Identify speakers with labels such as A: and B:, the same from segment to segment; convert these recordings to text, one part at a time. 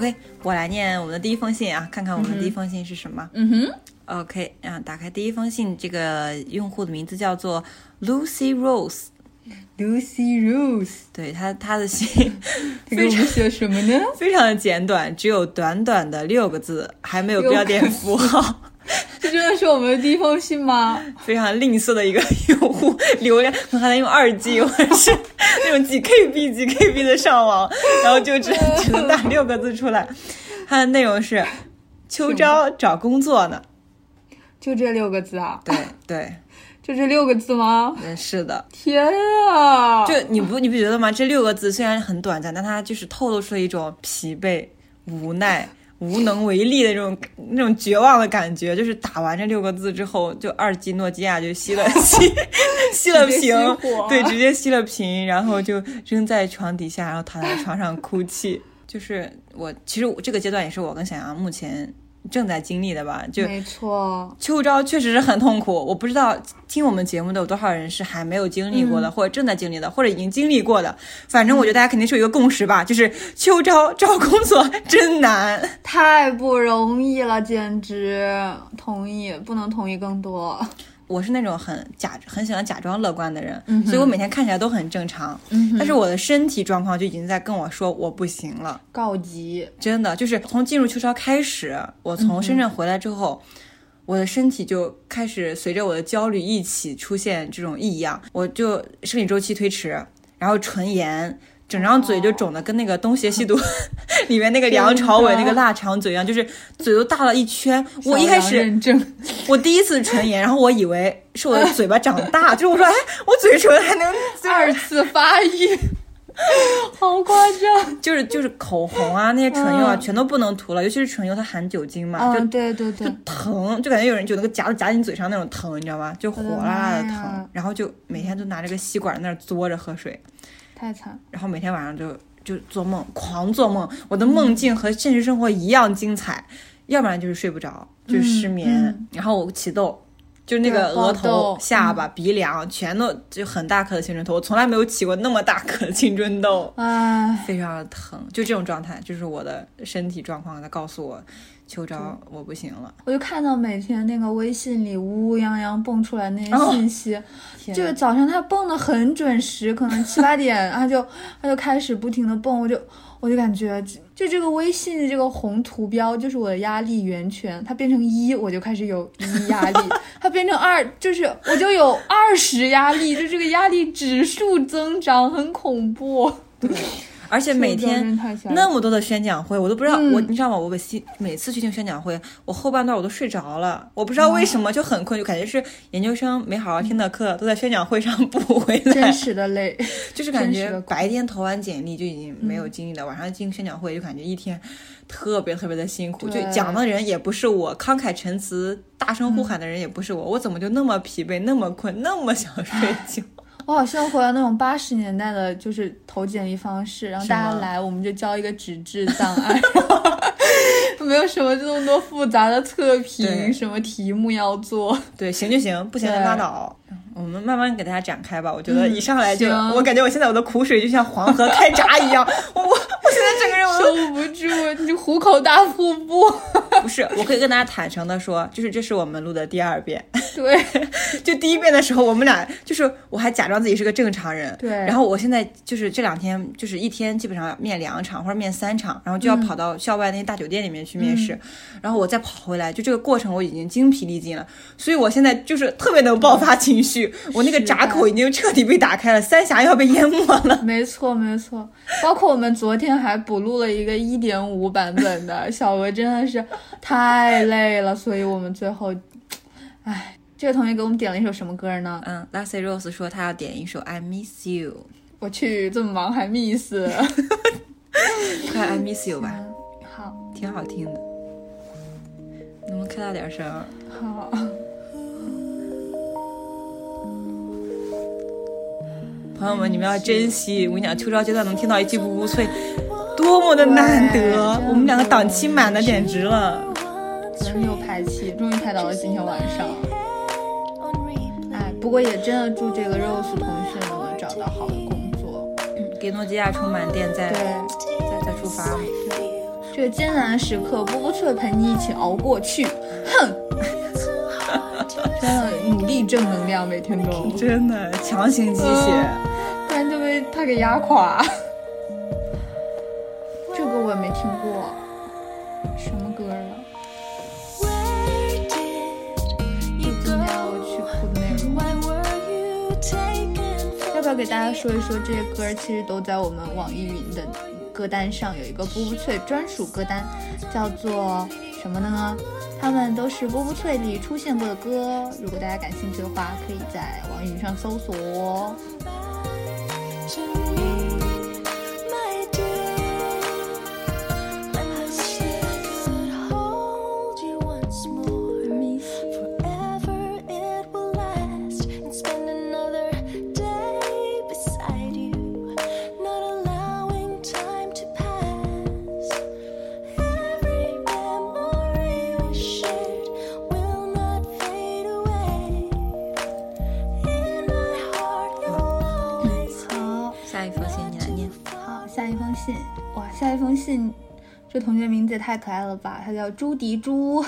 A: OK，我来念我们的第一封信啊，看看我们的第一封信是什么。
B: 嗯哼
A: ，OK，啊打开第一封信，这个用户的名字叫做 Lucy Rose。
B: Lucy Rose，
A: 对他，他的信
B: 他 给我们写什么呢？
A: 非常的简短，只有短短的六个字，还没有标点符号，
B: 这真的是我们的第一封信吗？
A: 非常吝啬的一个用户，流量可能还能用二 G 或者是那种几 KB 几 KB 的上网，然后就只只能打六个字出来。它的内容是：秋招找工作呢。
B: 就这六个字啊？
A: 对对，
B: 就这六个字吗？
A: 嗯，是的。
B: 天啊！
A: 就你不你不觉得吗？这六个字虽然很短暂，但它就是透露出了一种疲惫、无奈、无能为力的那种那种绝望的感觉。就是打完这六个字之后，就二 G 诺基亚就熄了 熄熄了
B: 直接
A: 屏，对，直接熄了屏，然后就扔在床底下，然后躺在床上哭泣。就是我，其实我这个阶段也是我跟小杨目前正在经历的吧，就
B: 没错，
A: 秋招确实是很痛苦，我不知道听我们节目的有多少人是还没有经历过的，或者正在经历的，或者已经经历过的。反正我觉得大家肯定是有一个共识吧，就是秋招找工作真难。
B: 太不容易了，简直同意，不能同意更多。
A: 我是那种很假很喜欢假装乐观的人，
B: 嗯
A: 所以我每天看起来都很正常，
B: 嗯
A: 但是我的身体状况就已经在跟我说我不行了。
B: 告急，
A: 真的就是从进入秋招开始，我从深圳回来之后，我的身体就开始随着我的焦虑一起出现这种异样，我就生理周期推迟，然后唇炎。整张嘴就肿的跟那个《东邪西毒》里面那个梁朝伟那个腊肠嘴一样，就是嘴都大了一圈。我一开始我第一次唇炎，然后我以为是我的嘴巴长大，就是我说，哎，我嘴唇还能
B: 二次发育，好夸张。
A: 就是就是口红啊那些唇釉啊，
B: 嗯。
A: 全都不能涂了，尤其是唇釉它含酒精嘛，就
B: 对，对对。
A: 就，疼，就感觉有人就那个夹子夹进嘴上那种疼，你知道吗？就火辣辣的疼，然后就每天都拿着个吸管在那儿嘬着喝水，
B: 太惨。
A: 然后每天晚上就就做梦，狂做梦，我的梦境和现实生活一样精彩，要不然就是睡不着，就是失眠，
B: 嗯
A: 然后我起痘。就是那个额头、下巴、鼻梁，全都就很大颗的青春痘，我从来没有起过那么大颗的青春痘。
B: 唉，
A: 非常的疼，就这种状态，就是我的身体状况，它告诉我，秋招我不行了。
B: 我就看到每天那个微信里乌乌泱泱蹦出来那些
A: 哦
B: 信息，
A: 天
B: 就是早上他蹦的很准时，可能七八点他就他就开始不停的蹦，我就我就感觉就这个微信的这个红图标就是我的压力源泉，它变成一我就开始有一 压力，它变成二就是我就有二十压力，就这个压力指数增长很恐怖。
A: 而且每天那么多的宣讲会，我都不知道、
B: 嗯
A: 我，你知道吗？我每次每次去听宣讲会，我后半段我都睡着了，我不知道为什么就很困，就感觉是研究生没好好听的课都在宣讲会上 补回来
B: 真，实的累，
A: 就是感觉白天投完简历就已经没有精力了，晚上进宣讲会就感觉一天特别特别的辛苦，就讲的人也不是我，慷慨陈词、大声呼喊的人也不是我，我怎么就那么疲惫、那么困、那么想睡觉？
B: 我好像回到那种八十年代的，就是投简历方式，然后大家来，我们就交一个纸质档案，没有什么这么多复杂的测评，什么题目要做。
A: 对，行就行，不行就拉倒。我们慢慢给大家展开吧。我觉得
B: 嗯
A: 一上来就，
B: 行
A: 我感觉我现在我的苦水就像黄河开闸一样，我我我现在整个人我都
B: 收不住，你就虎口大瀑布。
A: 不是，我可以跟大家坦诚的说，就是这是我们录的第二遍。
B: 对，
A: 就第一遍的时候，我们俩就是我还假装自己是个正常人，
B: 对
A: 然后我现在就是这两天就是一天基本上面两场或者面三场，然后就要跑到校外那些大酒店里面去面试，然后我再跑回来，就这个过程我已经精疲力尽了，所以我现在就是特别能爆发情绪，我那个闸口已经彻底被打开了，三峡要被淹没了。
B: 没错没错。包括我们昨天还补录了一个一点五版本的，小鹅真的是太累了，所以我们最后，唉。这个同学给我们点了一首什么歌呢？
A: 嗯，Lacy Rose 说他要点一首《I Miss You》，
B: 我去，这么忙还 miss。
A: 快 I Miss You 吧。
B: 好，
A: 挺好听的。能不能开大点声？
B: 好。
A: 朋友们，你们要珍惜！我跟你讲，秋招阶段能听到一期步步脆，多么的难得！我们两个档期满的简直了，
B: 真是有排期，终于排到了今天晚上。哎，不过也真的祝这个 Rose 同学能找到好的工作，
A: 给诺基亚充满电，再
B: 对，
A: 再再出发。
B: 这个艰难的时刻，步步脆陪你一起熬过去。哼，真的努力正能量，每天都
A: 真的强行鸡血。
B: 不然就被他给压垮。这歌我也没听过，什么歌啊？今天我去哭的内容。要不要给大家说一说这些歌？其实都在我们网易云的歌单上有一个波波脆专属歌单，叫做什么呢？他们都是波波脆里出现过的歌。如果大家感兴趣的话，可以在网易云上搜索。这同学名字也太可爱了吧！他叫朱迪朱，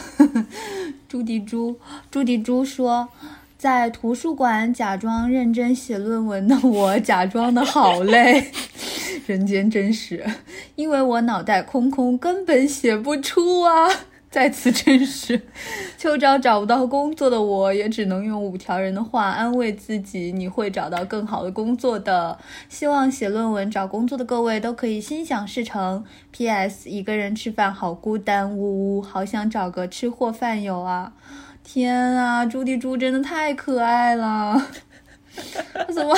B: 朱迪朱，朱迪朱说，在图书馆假装认真写论文的我，假装的好累，人间真实，因为我脑袋空空，根本写不出啊。再次证实，秋招找不到工作的我，也只能用五条人的话安慰自己：你会找到更好的工作的。希望写论文找工作的各位都可以心想事成。P.S. 一个人吃饭好孤单，呜呜，好想找个吃货饭友啊！天啊，朱迪猪真的太可爱了。他怎么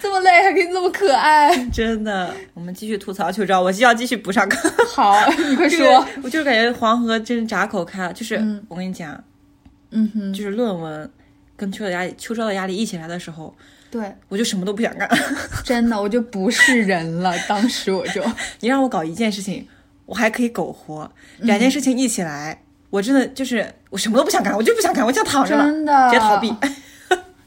B: 这么累，还可以这么可爱？
A: 真的，我们继续吐槽秋招，我就要继续补上课。
B: 好，你快说。
A: 我就是感觉黄河真是闸口开了，就是我跟你讲，
B: 嗯哼，
A: 就是论文跟秋的压力、秋招的压力一起来的时候，
B: 对
A: 我就什么都不想干。
B: 真的，我就不是人了。当时我就，
A: 你让我搞一件事情，我还可以苟活；两件事情一起来，我真的就是我什么都不想干，我就不想干，我就躺着了，
B: 真的，
A: 直接逃避。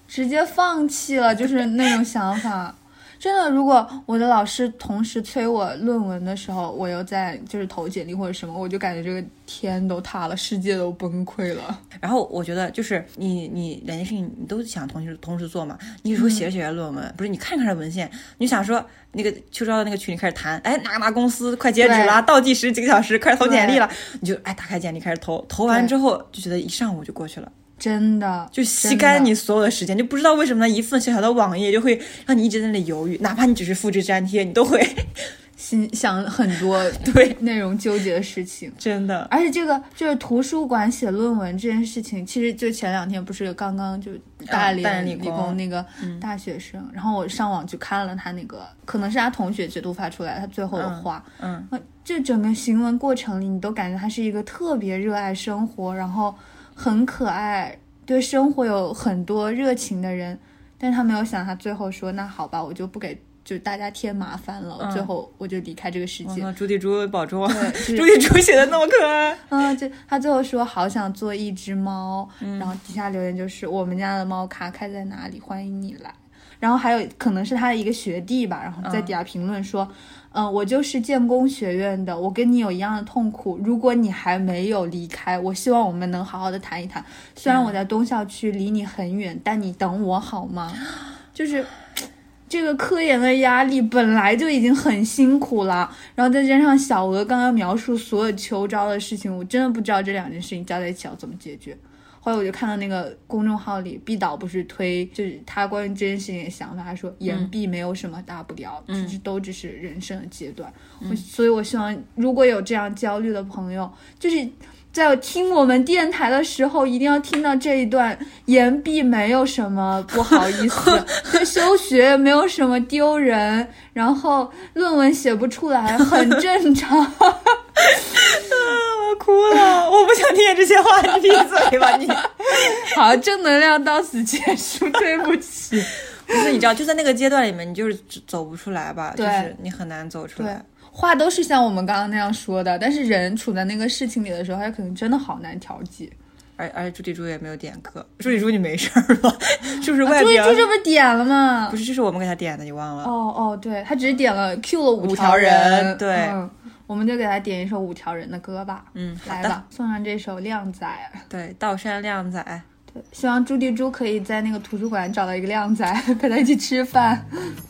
B: 直接放弃了，就是那种想法。真的，如果我的老师同时催我论文的时候，我又在就是投简历或者什么，我就感觉这个天都塌了，世界都崩溃了。
A: 然后我觉得，就是你你两件事情你都想同时同时做嘛。你有时候写着写着论文，不是你看看这文献，你想说那个秋招的那个群里开始谈，哎哪哪公司快截止了，倒计时几个小时，开始投简历了，你就哎打开简历开始投，投完之后就觉得一上午就过去了。
B: 真的
A: 就吸干你所有的时间，就不知道为什么呢？一份小小的网页就会让你一直在那里犹豫，哪怕你只是复制粘贴，你都会
B: 心想很多
A: 对
B: 内容纠结的事情。
A: 真的，
B: 而且这个就是图书馆写论文这件事情，其实就前两天不是刚刚就大连理工那个大学生，然后我上网去看了他那个，可能是他同学截图发出来他最后的话，
A: 嗯，
B: 这整个行文过程里，你都感觉他是一个特别热爱生活，然后。很可爱，对生活有很多热情的人，但是他没有想，他最后说：“那好吧，我就不给就大家添麻烦了。”最后我就离开这个世界。
A: 朱迪猪保重，
B: 对，
A: 朱迪猪写的那么可爱。
B: 嗯，就他最后说：“好想做一只猫。”然后底下留言就是：“我们家的猫卡开在哪里？欢迎你来。”然后还有可能是他的一个学弟吧，然后在底下评论说。嗯，我就是建工学院的，我跟你有一样的痛苦。如果你还没有离开，我希望我们能好好的谈一谈。虽然我在东校区离你很远，但你等我好吗？就是这个科研的压力本来就已经很辛苦了，然后再加上小鹅刚刚描述所有秋招的事情，我真的不知道这两件事情加在一起要怎么解决。后来我就看到那个公众号里，毕导不是推，就是他关于这件事情的想法，他说言毕没有什么大不了，其实都只是人生的阶段。我所以，我希望如果有这样焦虑的朋友，就是在听我们电台的时候，一定要听到这一段，言毕没有什么不好意思，休学没有什么丢人，然后论文写不出来很正常。
A: 不想听见这些话，你闭嘴吧你。
B: 好，正能量到此结束，对不起。
A: 不是，你知道，就在那个阶段里面，你就是走不出来吧？就
B: 对
A: 是你很难走出来。，
B: 话都是像我们刚刚那样说的，但是人处在那个事情里的时候，他可能真的好难调剂。
A: 而而且朱迪猪也没有点歌，朱迪猪你没事儿吧？是不是外边？
B: 朱一柱这不是点了吗
A: 不？是，这是我们给他点的，你忘了？
B: 哦哦，对他只是点了 Q 了
A: 五
B: 条
A: 条人对
B: 嗯，我们就给他点一首五条人的歌吧。
A: 嗯，好的。
B: 来吧，送上这首《靓仔》。
A: 对，道山靓仔，
B: 对，希望朱迪猪可以在那个图书馆找到一个靓仔，陪他一起吃饭。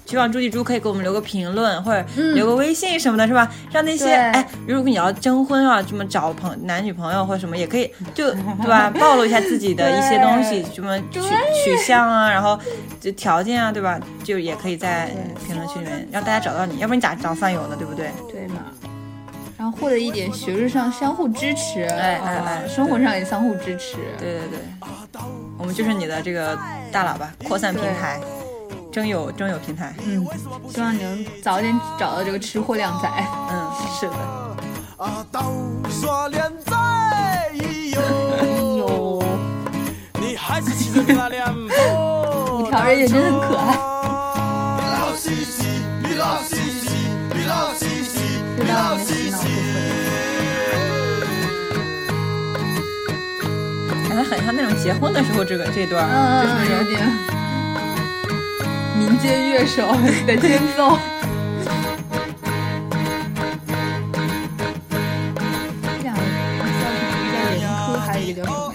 A: 希望朱迪猪可以给我们留个评论或者留个微信什么的，是吧？让那些
B: 对
A: 哎，如果你要征婚啊，什么找朋男女朋友或者什么，也可以就对吧？暴露一下自己的一些东西，什么取取向啊，然后就条件啊，对吧？就也可以在评论区里面让大家找到你，要不然你咋找饭友呢？对不对？
B: 对嘛？然后获得一点学术上相互支持，
A: 哎哎
B: 啊
A: 哎
B: 生活上也相互支持。
A: 对对对，我们就是你的这个大喇叭扩散平台，征友征友平台。
B: 嗯，希望你能早点找到这个吃货靓仔。
A: 嗯，是的。
C: 啊，刀刷脸在哟，
B: 有
C: 你还是骑着那辆
B: 五条人也真的很可爱。
C: 西，
B: 又
C: 你老
B: 到我们洗。脑。
A: 感觉很像那种结婚的时候这个这段，就是
B: 有点民间乐手的间奏。这两个一个叫严苛，还有一个叫什么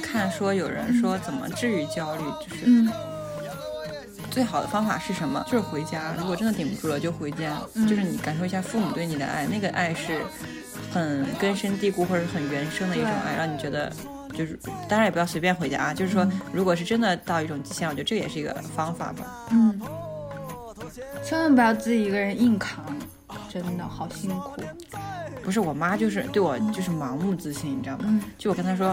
A: 看说有人说怎么治愈焦虑，就是
B: 嗯
A: 最好的方法是什么？就是回家。如果真的顶不住了，就回家，
B: 嗯
A: 就是你感受一下父母对你的爱，那个爱是很根深蒂固或者是很原生的一种爱，让你觉得。就是，当然也不要随便回家啊。就是说，如果是真的到一种极限，我觉得这也是一个方法吧。
B: 嗯，千万不要自己一个人硬扛，真的好辛苦。
A: 不是我妈，就是对我就是盲目自信，你知道吗？
B: 嗯
A: 就我跟她说，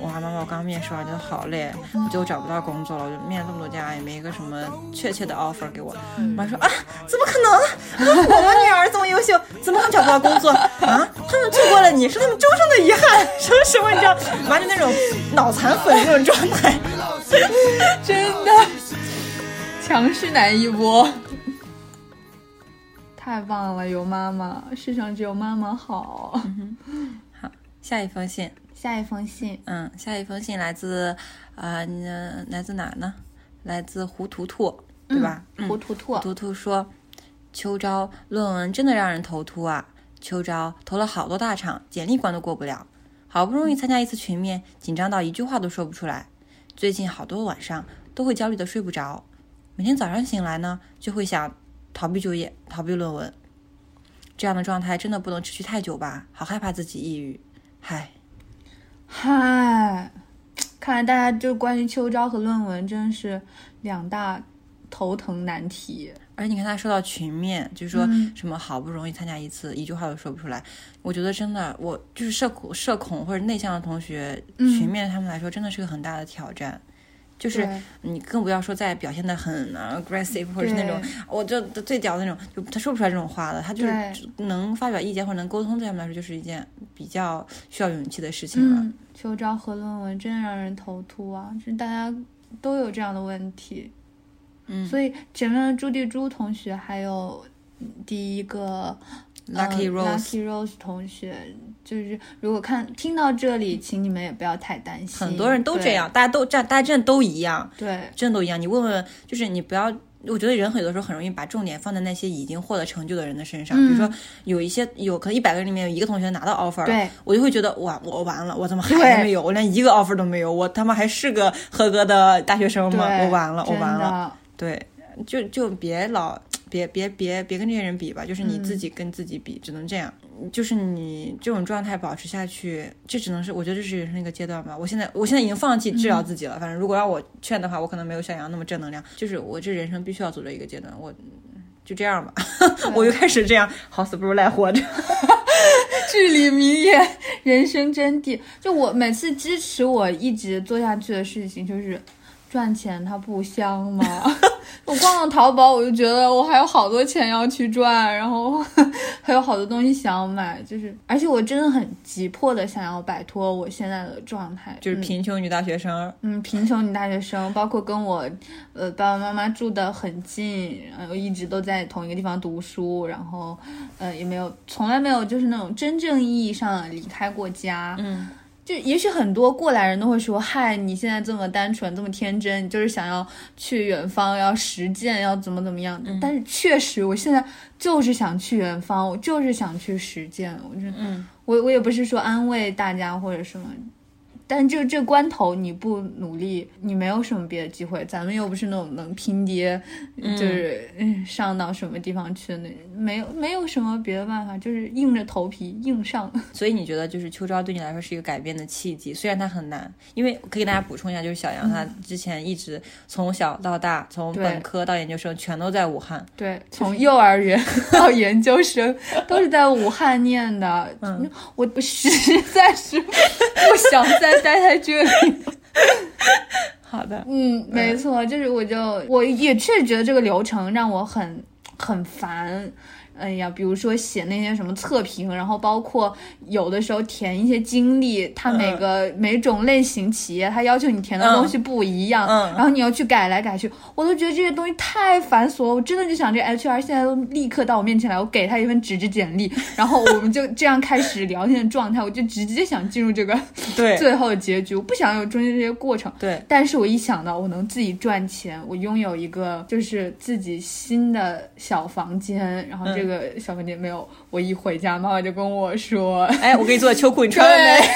A: 哇，妈妈，我刚面试完，觉得好累，我觉得我找不到工作了，我就面了这么多家，也没一个什么确切的 offer 给我。我妈说啊，怎么可能？啊我们女儿这么优秀，怎么能找不到工作啊？他们错过了你，是他们终生的遗憾，什么什么，你知道？我妈就那种脑残粉那种状态。
B: 真的强势男一波，太棒了！有妈妈，世上只有妈妈好。
A: 好下一封信，
B: 下一封信，
A: 嗯，下一封信来自，啊、呃，来自哪呢？来自胡图图，对吧？嗯
B: 胡图图，
A: 图图说：“秋招论文真的让人头秃啊！秋招投了好多大厂，简历关都过不了。好不容易参加一次群面，紧张到一句话都说不出来。最近好多晚上都会焦虑的睡不着，每天早上醒来呢，就会想逃避就业，逃避论文。这样的状态真的不能持续太久吧？好害怕自己抑郁。嗨，
B: 嗨，看来大家就关于秋招和论文真是两大头疼难题。
A: 而且你看他说到群面，就是说
B: 嗯
A: 什么好不容易参加一次，一句话都说不出来。我觉得真的，我就是社恐、社恐或者内向的同学，
B: 嗯
A: 群面对他们来说真的是个很大的挑战。就是你更不要说在表现的很呃 aggressive 或者是那种我就最屌的那种，就他说不出来这种话的。他就是能发表意见或者能沟通，对他们来说就是一件比较需要勇气的事情了。
B: 嗯，秋招和论文真的让人头秃啊！就是大家都有这样的问题。
A: 嗯
B: 所以前面的朱地朱同学，还有第一个
A: Lucky
B: 呃
A: Rose
B: Lucky Rose 同学，就是如果看听到这里，请你们也不要太担心。
A: 很多人都这样，大家都这样，大家真的都一样。
B: 对。
A: 真的都一样。你问问，就是你不要。我觉得人很多时候很容易把重点放在那些已经获得成就的人的身上，比如说有一些有可能一百个人里面有一个同学拿到 offer，
B: 对
A: 我就会觉得哇，我完了，我怎么还没有？我连一个 offer 都没有，我他妈还是个合格的大学生吗？我完了，我完了。对，就就别老别别别别跟这些人比吧，就是你
B: 嗯
A: 自己跟自己比，只能这样。就是你这种状态保持下去，这只能是我觉得这是人生一个阶段吧。我现在我现在已经放弃治疗自己了，反正如果让我劝的话，我可能没有小杨那么正能量。就是我这人生必须要走的一个阶段，我就这样吧，我就开始这样，好死不如赖活着。
B: 至理名言，人生真谛。就我每次支持我一直做下去的事情，就是赚钱，它不香吗？我逛逛淘宝，我就觉得我还有好多钱要去赚，然后 还有好多东西想要买，就是而且我真的很急迫的想要摆脱我现在的状态，
A: 就是
B: 嗯
A: 贫穷女大学生，
B: 嗯，贫穷女大学生，包括跟我呃爸爸妈妈住的很近，然后一直都在同一个地方读书，然后呃也没有从来没有就是那种真正意义上的离开过家。
A: 嗯，
B: 就也许很多过来人都会说，嗨，你现在这么单纯，这么天真，你就是想要去远方，要实践，要怎么怎么样。但是确实，我现在就是想去远方，我就是想去实践。我觉得，
A: 嗯，
B: 我我也不是说安慰大家或者什么，但就这关头你不努力，你没有什么别的机会。咱们又不是那种能拼爹，就是嗯上到什么地方去的那，没有没有什么别的办法，就是硬着头皮硬上。
A: 所以你觉得就是秋招对你来说是一个改变的契机，虽然它很难，因为可以给大家补充一下，就是小杨他之前一直从小到大，从本科到研究生全都在武汉，
B: 对，从幼儿园 到研究生都是在武汉念的。嗯，我我实在是 不想再待在这里。
A: 好的，
B: 嗯，没错，就是我就我也确实觉得这个流程让我很很烦。哎呀，比如说写那些什么测评，然后包括有的时候填一些经历，它每个、每种类型企业，它要求你填的东西不一样，
A: 嗯
B: 然后你要去改来改去，我都觉得这些东西太繁琐了。我真的就想，这 HR 现在都立刻到我面前来，我给他一份纸质简历，然后我们就这样开始聊天的状态，我就直接想进入这个
A: 对
B: 最后的结局，我不想有中间这些过程。
A: 对，
B: 但是我一想到我能自己赚钱，我拥有一个就是自己新的小房间，然后这个小房间没有，我一回家，妈妈就跟我说
A: 哎，我给你做的秋裤，你穿了
B: 对，
A: 没？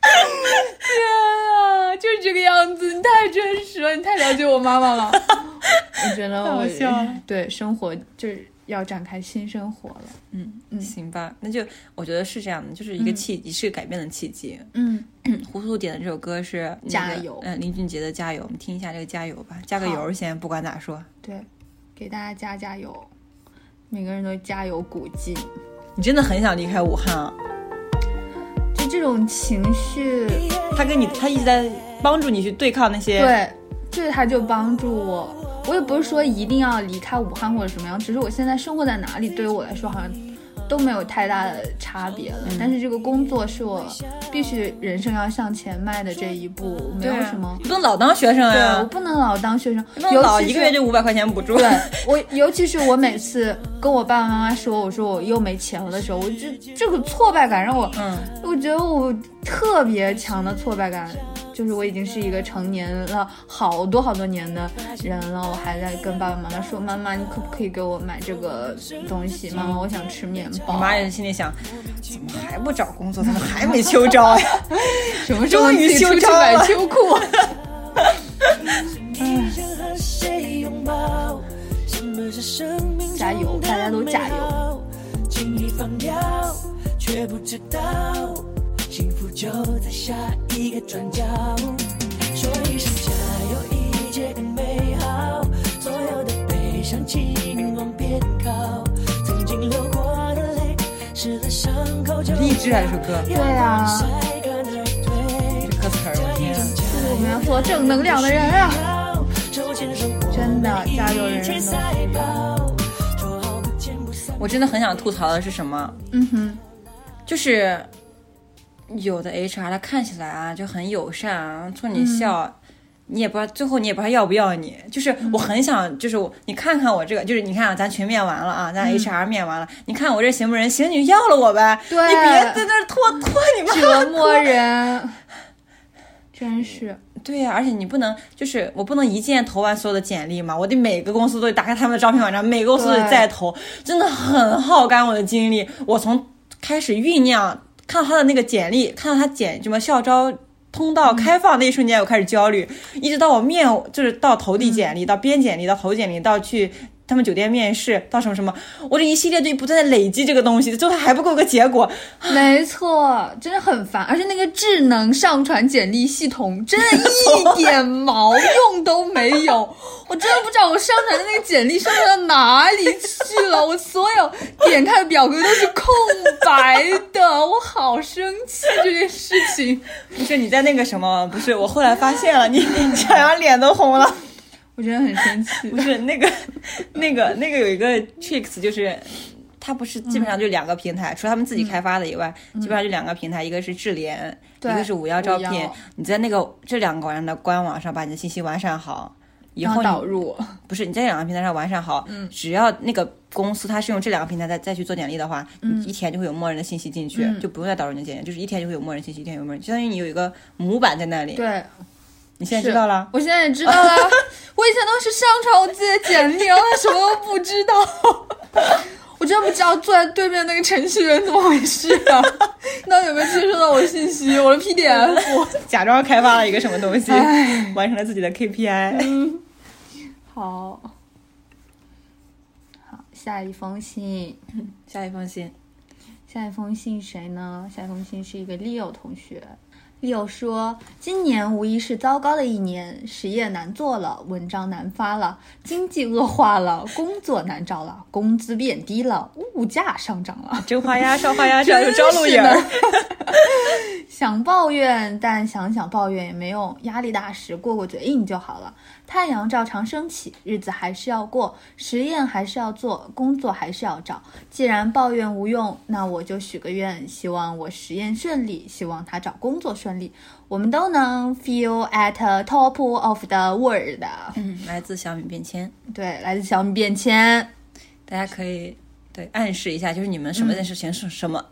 B: 天啊，就是这个样子，你太真实了，你太了解我妈妈了。我觉得
A: 好
B: 我
A: 笑
B: 对生活就是要展开新生活了。
A: 嗯
B: 嗯
A: 行吧，那就我觉得是这样的，就是一个契机，是个改变的契机。
B: 嗯，
A: 糊涂点的这首歌是、那个、
B: 加油
A: 嗯、林俊杰的《加油》，我们听一下这个《加油》吧，加个
B: 好
A: 油先，不管咋说。
B: 对，给大家加加油，每个人都加油鼓劲。
A: 你真的很想离开武汉啊？
B: 就这种情绪，
A: 他跟你，他一直在帮助你去对抗那些。
B: 对，这个他就帮助我。我也不是说一定要离开武汉或者什么样，只是我现在生活在哪里，对于我来说好像都没有太大的差别了。但是这个工作是我必须人生要向前迈的这一步，没有什么。
A: 你不能老当学生
B: 对，
A: 呀、
B: 我不能老当学生，
A: 老一个月就五百块钱补助。
B: 对我，尤其是我每次跟我爸爸妈妈说，我说我又没钱了的时候，我就这个挫败感让我，
A: 嗯，
B: 我觉得我特别强的挫败感，就是我已经是一个成年了好多好多年的人了，我还在跟爸爸妈妈说，妈妈，你可不可以给我买这个东西？妈妈，我想吃面包。
A: 你妈也心里想，怎么还不找工作？怎么还没秋招呀？
B: 什么时候
A: 终于
B: 自己出去
A: 休招了
B: 买秋裤？加油大家都加油！
D: 轻易放掉，却不知道幸福就在下一个转角。说一声加油，一切更美好。所有的悲伤，请往边靠。曾经流过的泪，湿了伤口就
A: 励志啊，这首歌，
B: 对啊
A: 我
B: 们要做正能量的人啊！真的加油人人。
A: 我真的很想吐槽的是什么？
B: 嗯哼，
A: 就是有的 HR 他看起来啊就很友善啊，冲你笑。你也不知道，最后你也不知道要不要你，就是我很想，就是我，你看看我这个，就是你看啊，咱群面完了啊，咱 HR 面完了，你看我这行不行？行，你就要了我呗，
B: 对
A: 你别在那拖拖你妈
B: 折磨人，真是。
A: 对呀、而且你不能，就是我不能一键投完所有的简历嘛，我得每个公司都得打开他们的招聘网站，每个公司都得
B: 对
A: 再投，真的很耗干我的精力。我从开始酝酿，看到他的那个简历，看到他简什么校招通道开放那一瞬间，我开始焦虑，一直到我面就是到投递简历，到编简历，到投简历，到去。他们酒店面试到什么什么，我这一系列就不断的累积这个东西，最后还不够个结果。
B: 没错，真的很烦，而且那个智能上传简历系统真的一点毛用都没有，我真的不知道我上传的那个简历上传到哪里去了，我所有点开的表格都是空白的，我好生气这件事情，
A: 不是你在那个什么？不是我后来发现了，你你这样脸都红了。
B: 我真的很生气
A: 不。是那个 那个那个有一个 tricks，就是它不是基本上就两个平台，除了他们自己开发的以外，基本上就两个平台，一个是智联，一个是五幺招聘。你在那个这两个网站的官网上把你的信息完善好。以
B: 然
A: 后
B: 导入，
A: 不是你在这两个平台上完善好，嗯，只要那个公司它是用这两个平台再再去做简历的话，你一填就会有默认的信息进去，就不用再导入你的简历，就是一天就会有默认信息，一天有默认，相当于你有一个模板在那里。
B: 对，
A: 你现在知道了？
B: 我现在也知道了。我以前都是上传我自己的简历，然后什么都不知道。我真的不知道坐在对面那个程序员怎么回事啊？那有没有接收到我的信息？我的 PDF。
A: 假装开发了一个什么东西，完成了自己的 KPI。
B: 好，好，下一封信，
A: 下一封信，
B: 下一封信谁呢？下一封信是一个 Leo 同学。Leo 说：“今年无疑是糟糕的一年，实业难做了，文章难发了，经济恶化了，工作难找了，工资变低了，物价上涨了。
A: 真花鸭烧花鸭这，有招路影儿。
B: 想抱怨，但想想抱怨也没用，压力大时过过嘴瘾就好了。太阳照常升起，日子还是要过，实验还是要做，工作还是要找。既然抱怨无用，那我就许个愿，希望我实验顺利，希望他找工作顺利，我们都能 feel at top of the world。
A: 嗯，来自小米便签，
B: 对，来自小米便签。
A: 大家可以对暗示一下，就是你们什么件事情是什么。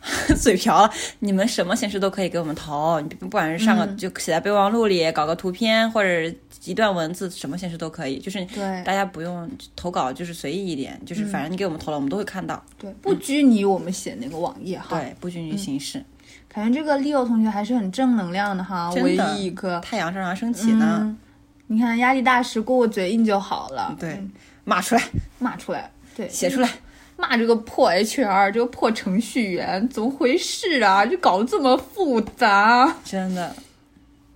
A: 嘴瓢了，你们什么形式都可以给我们投，你不管是上个、就写在备忘录里，搞个图片或者一段文字，什么形式都可以。就是
B: 对
A: 大家不用投稿，就是随意一点，就是反正你给我们投了，我们都会看到。
B: 对，不拘泥我们写那个网页哈。
A: 对，不拘泥形式。
B: 感觉这个 Leo 同学还是很正能量的哈，唯一一个。
A: 太阳照常升起呢，
B: 嗯，你看压力大时过过嘴瘾就好了。
A: 对
B: 嗯，
A: 骂出来，
B: 骂出来，对，
A: 写出来。
B: 骂这个破 HR，这个破程序员，怎么回事啊？就搞得这么复杂，
A: 真的，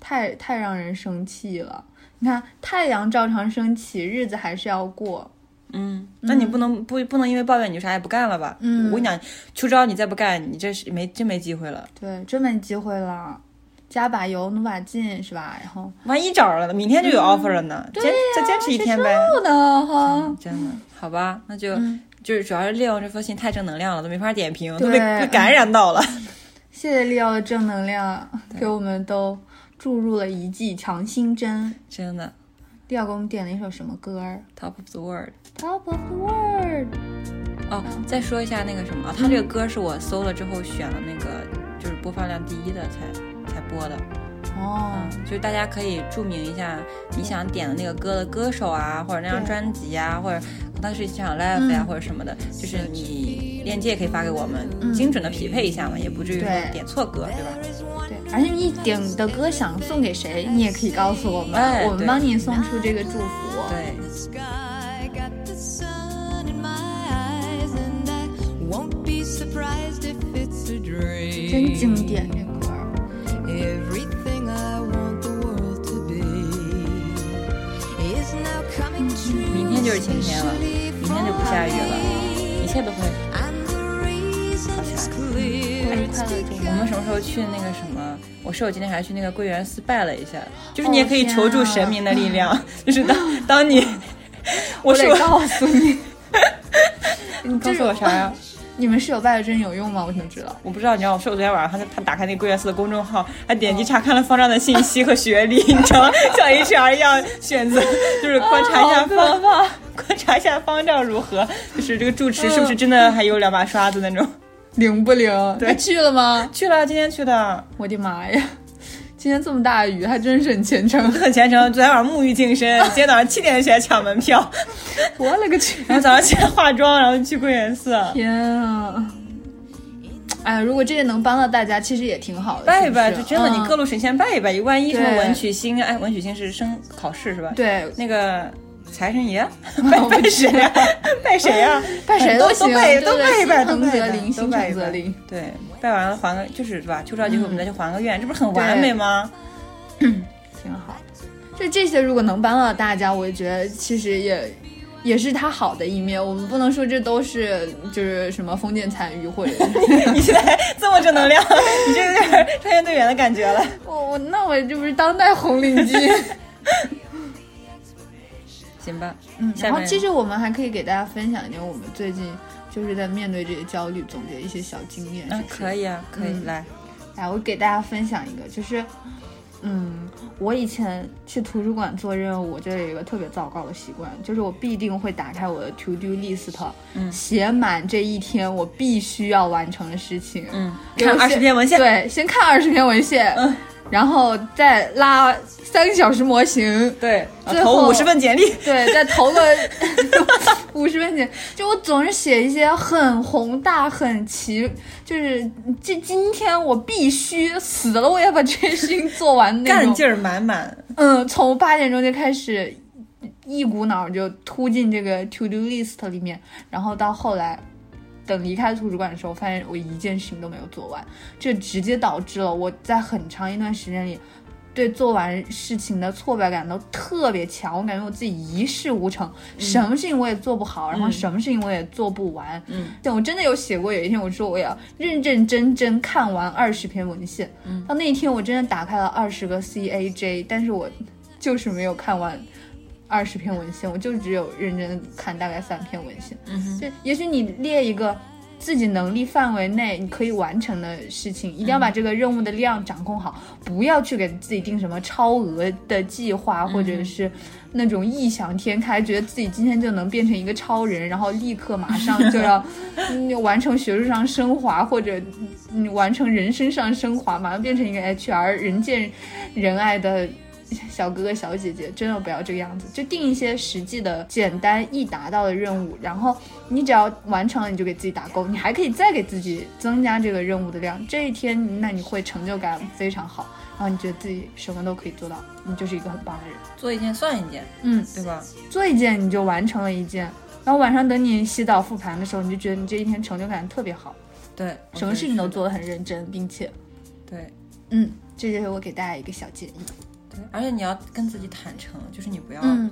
B: 太太让人生气了。你看，太阳照常升起，日子还是要过。
A: 嗯，那你不能不不能因为抱怨你就啥也不干了吧？
B: 嗯
A: 我跟你讲，秋招你再不干，你这是没真没机会了。
B: 对，真没机会了，加把油，努把劲，是吧？然后
A: 万一找着了，明天就有 offer 了呢，坚再坚持一天呗。
B: 呢哈，
A: 真的，好吧，那就、
B: 嗯
A: 就是主要是利奥这封信太正能量了，都没法点评，都被被感染到了。
B: 谢谢利奥的正能量，给我们都注入了一剂强心针。
A: 真的
B: 利奥给我们点了一首什么歌儿
A: ，top of the world。
B: ？Top of the world。
A: 哦，再说一下那个什么啊，他这个歌是我搜了之后选了那个就是播放量第一的才才播的。
B: 哦，
A: 就是大家可以注明一下你想点的那个歌的歌手啊，或者那张专辑啊，或者可能是一场 live 呀、
B: 嗯。
A: 或者什么的，就是你链接也可以发给我们，精准的匹配一下嘛，也不至于说点错歌，对吧？
B: 对，而且你点的歌想送给谁，你也可以告诉我们，
A: 哎
B: 我们帮你送出这个祝福。
A: 对
E: ，sky, got the sun in my eyes, and I won't be surprised if it's a dream.
B: 真经典这歌
A: 明天就是晴天了，明天就不下雨了，一切都会。
E: Reason is
B: 快
E: clear.
B: 乐快乐中
A: 我们什么时候去那个什么？我室友今天还去那个桂圆寺拜了一下，就是你也可以求助
B: 啊
A: 神明的力量，就是当当你，我是
B: 得告诉你，
A: 你告诉我啥呀？
B: 你们室友拜的真有用吗？我想知道。
A: 我不知道，你知道我室友昨天晚上他他打开那个贵院寺的公众号，他点击查看了方丈的信息和学历，你知道吗？像 HR 一样选择，就是 观察一下方、
B: 丈
A: 观察一下方丈如何，就是这个住持是不是真的还有两把刷子那种。
B: 灵不灵？对去了吗？
A: 去了，今天去的，
B: 我的妈呀！今天这么大雨，还真是很虔诚。
A: 很虔诚。昨天晚上沐浴净身，今天早上七点起来抢门票，
B: 我勒个去！
A: 然后早上起来化妆，然后去贵人寺
B: 天啊！哎，如果这些能帮到大家，其实也挺好的。
A: 拜一拜，就真的，你
B: 嗯
A: 各路神仙拜一拜，万一什么文曲星，哎，文曲星是升考试是吧？，
B: 对
A: 那个财神爷，
B: 我不知道
A: 拜谁呀？
B: 拜谁
A: 都
B: 行，
A: 拜都拜一拜，
B: 心
A: 都拜一拜一拜
B: 诚则灵。
A: 对，拜完了还个就是对吧？秋招结束我们再去还个愿，这不是很完美吗？
B: 挺好。就这些，如果能帮到大家，我觉得其实也也是他好的一面。我们不能说这都是就是什么封建残余或者
A: 你现在这么正能量，你这有点穿越队员的感觉了。
B: 我我那我这不是当代红领巾。
A: 行吧，
B: 嗯，然后其实我们还可以给大家分享一点我们最近就是在面对这些焦虑，总结一些小经验。
A: 嗯
B: 是，
A: 可以啊，可以
B: 嗯
A: 来。
B: 来，我给大家分享一个，就是，嗯，我以前去图书馆做任务，我就有一个特别糟糕的习惯，就是我必定会打开我的 to do list，
A: 嗯
B: 写满这一天我必须要完成的事情。
A: 嗯，看二十篇文献。
B: 对，先看二十篇文献，
A: 嗯
B: 然后再拉三个小时模型，
A: 对，
B: 最后
A: 投五十份简历。
B: 对，再投个 五十份简。就我总是写一些很宏大、很奇，就是这今天我必须死了，我也把这些事情做完那种。
A: 干劲儿满满，
B: 嗯，从八点钟就开始，一股脑儿就突进这个 to do list 里面，然后到后来。等离开图书馆的时候，发现我一件事情都没有做完，这直接导致了我在很长一段时间里，对做完事情的挫败感都特别强。我感觉我自己一事无成，什么事情我也做不好，然后什么事情我也做不完。
A: 嗯，
B: 但我真的有写过，有一天我说我要认认真真看完二十篇文献。嗯，到那一天我真的打开了二十个 CAJ，但是我就是没有看完二十篇文献，我就只有认真地看大概三篇文献。
A: 嗯哼，
B: 就也许你列一个自己能力范围内你可以完成的事情，一定要把这个任务的量掌控好，不要去给自己定什么超额的计划，或者是那种异想天开，觉得自己今天就能变成一个超人，然后立刻马上就要 嗯完成学术上升华，或者嗯完成人生上升华，马上变成一个 HR 人见人爱的。小哥哥、小姐姐，真的不要这个样子，就定一些实际的、简单易达到的任务，然后你只要完成了，你就给自己打勾，你还可以再给自己增加这个任务的量。这一天，那你会成就感非常好，然后你觉得自己什么都可以做到，你就是一个很棒的人。
A: 做一件算一件，
B: 嗯，
A: 对吧？
B: 做一件你就完成了一件，然后晚上等你洗澡复盘的时候，你就觉得你这一天成就感特别好，
A: 对，
B: 什么事情都
A: 做。
B: 做得很认真，并且，
A: 对
B: 嗯，这就是我给大家一个小建议。
A: 对，而且你要跟自己坦诚，就是你不要
B: 嗯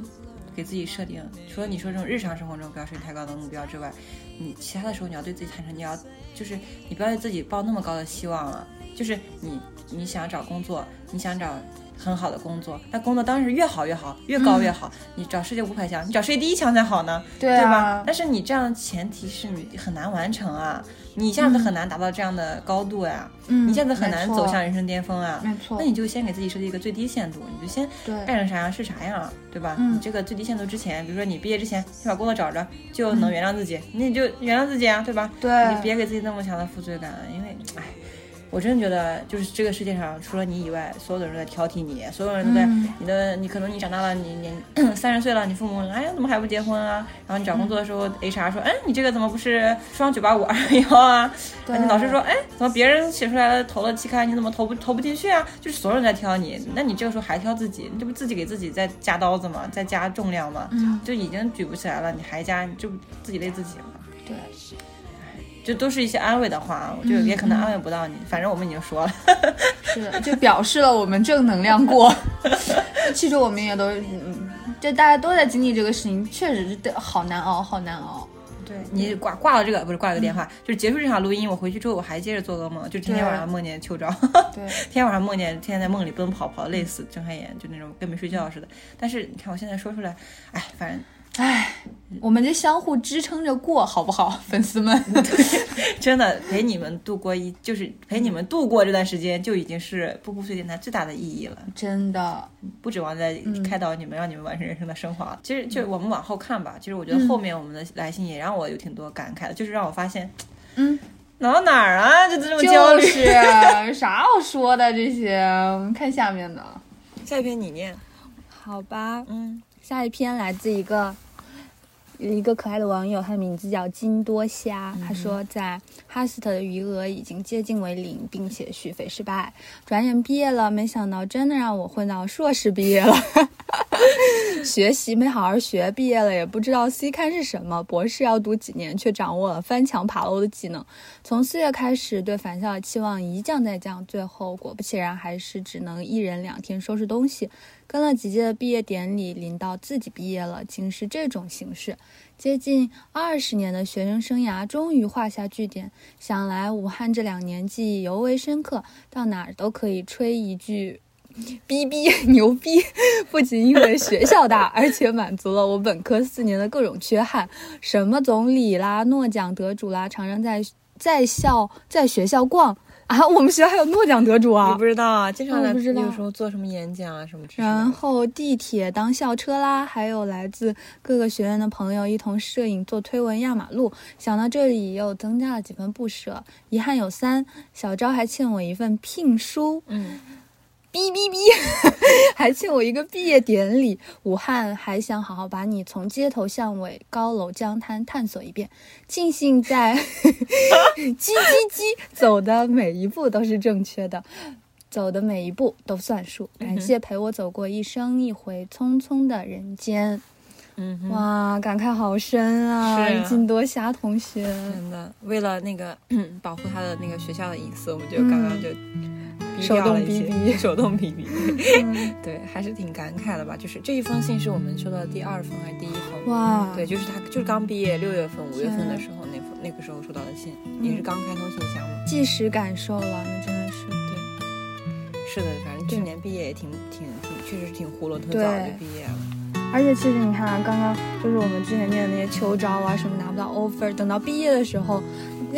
A: 给自己设定，除了你说这种日常生活中不要设定太高的目标之外，你其他的时候你要对自己坦诚，你要就是你不要对自己抱那么高的希望了。就是你你想找工作，你想找很好的工作，那工作当然是越好越好，越高越好。你找世界五百强，你找世界第一强才好呢，
B: 对
A: 对吧
B: 啊？，
A: 但是你这样的前提是你很难完成啊，你一下子很难达到这样的高度呀，
B: 嗯，
A: 你一下子很难走向人生巅峰啊。
B: 没错
A: 那你就先给自己设定一个最低限度，你就先
B: 对
A: 干成啥样是啥样，对吧？
B: 嗯
A: 你这个最低限度之前，比如说你毕业之前先把工作找着，就能原谅自己，那你就原谅自己啊，对吧？
B: 对
A: 你别给自己那么强的负罪感，因为，哎，我真的觉得就是这个世界上除了你以外，所有的人都在挑剔你，所有人都在、
B: 嗯
A: 你的，你可能你长大了，你你 三十岁了，你父母哎呀怎么还不结婚啊？然后你找工作的时候、HR 说，哎你这个怎么不是双九八五二幺啊？
B: 对
A: 你老师说，哎怎么别人写出来了投了期刊，你怎么投不投不进去啊？就是所有人在挑你，那你这个时候还挑自己，你这不自己给自己在加刀子吗？在加重量吗？
B: 嗯
A: 就已经举不起来了，你还加，你这不自己累自己吗？
B: 对。
A: 就都是一些安慰的话，我觉得也可能安慰不到你。反正我们已经说了，
B: 是的，就表示了我们正能量过。其实我们也都，嗯，就大家都在经历这个事情，确实是的好难熬，好难熬。
A: 对你挂挂了这个不是挂了个电话，就是结束这场录音，我回去之后我还接着做噩梦，就天天晚上梦见秋招，
B: 对，
A: 天天晚上梦见天天在梦里奔跑，跑得累死，睁开眼就那种跟没睡觉似的。但是你看我现在说出来，哎，反正
B: 唉，我们就相互支撑着过，好不好，粉丝们？
A: 真的陪你们度过一，就是陪你们度过这段时间，就已经是步步碎电台最大的意义了。
B: 真的，
A: 不指望再开导你们，让你们完成人生的升华。其实就我们往后看吧，其实我觉得后面我们的来信也让我有挺多感慨的，就是让我发现，
B: 嗯，
A: 哪到哪儿啊，就这么焦虑。
B: 就是 啥好说的这些，我们看下面的。
A: 下一篇你念，
F: 好吧，
A: 嗯，
F: 下一篇来自一个一个可爱的网友，他的名字叫金多虾。他说，在哈斯特的余额已经接近为零，并且续费失败。转眼毕业了，没想到真的让我混到硕士毕业了。
B: 学习没好好学，毕业了也不知道 C 刊是什么，博士要读几年，却掌握了翻墙爬楼的技能。从四月开始，对返校的期望一降再降，最后果不其然，还是只能一人两天收拾东西。跟了几届的毕业典礼，临到自己毕业了，竟是这种形式。接近二十年的学生生涯终于画下句点，想来武汉这两年记忆尤为深刻，到哪儿都可以吹一句。逼逼牛逼！不仅因为学校大，而且满足了我本科四年的各种缺憾，什么总理啦、诺奖得主啦，常常在在校在学校逛啊。我们学校还有诺奖得主啊
A: 我不！知道啊？经常
B: 来不知道
A: 有时候做什么演讲啊什么之类的。
B: 然后地铁当校车啦，还有来自各个学院的朋友一同摄影做推文压马路。想到这里，又增加了几分不舍。遗憾有三，小昭还欠我一份聘书，
A: 嗯，
B: 哔哔哔，还欠我一个毕业典礼。武汉还想好好把你从街头巷尾、高楼江滩探索一遍。庆幸在 叽叽叽走的每一步都是正确的。走的每一步都算数，感谢陪我走过一生一回匆匆的人间。
A: 嗯，
B: 哇，感慨好深啊！
A: 是啊
B: 金多霞同学，
A: 真的，为了那个 保护他的那个学校的隐私，我们就刚刚就
B: 嗯 手动逼逼
A: 手动逼逼。
B: 嗯
A: 对，还是挺感慨的吧。就是这一封信是我们收到的第二封还是第一封？
B: 哇，
A: 对，就是他就是刚毕业六月份、五月份的时候那封那个时候收到的信，也是刚开通信箱嘛。
B: 即时感受了，那真的是对。
A: 是的，反正去年毕业也挺挺挺，确实挺囫囵，特
B: 对
A: 早就毕业了。
B: 而且其实你看啊，刚刚就是我们之前念的那些秋招啊，什么拿不到 offer，等到毕业的时候，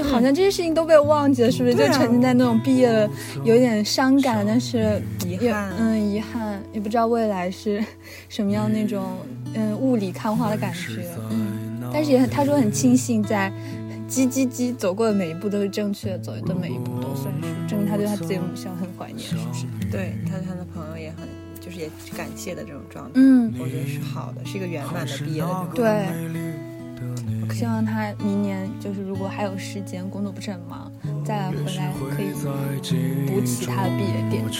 B: 好像这些事情都被忘记了，是不是？
A: 啊
B: 就沉浸在那种毕业的有点伤感，但是
A: 遗憾
B: 嗯遗憾，也不知道未来是什么样那种嗯雾里看花的感觉。嗯，但是也很他说很庆幸在。叽叽叽，走过的每一步都是正确的，走的每一步都算数，证明他对他自己的母校很怀念，是不是？
A: 对他他的朋友也很，就是也感谢的这种状态，
B: 嗯，
A: 我觉得是好的，是一个圆满的毕业的这种。
B: 对，希望他明年就是如果还有时间，工作不是很忙，再回来可以补起他的毕业典礼。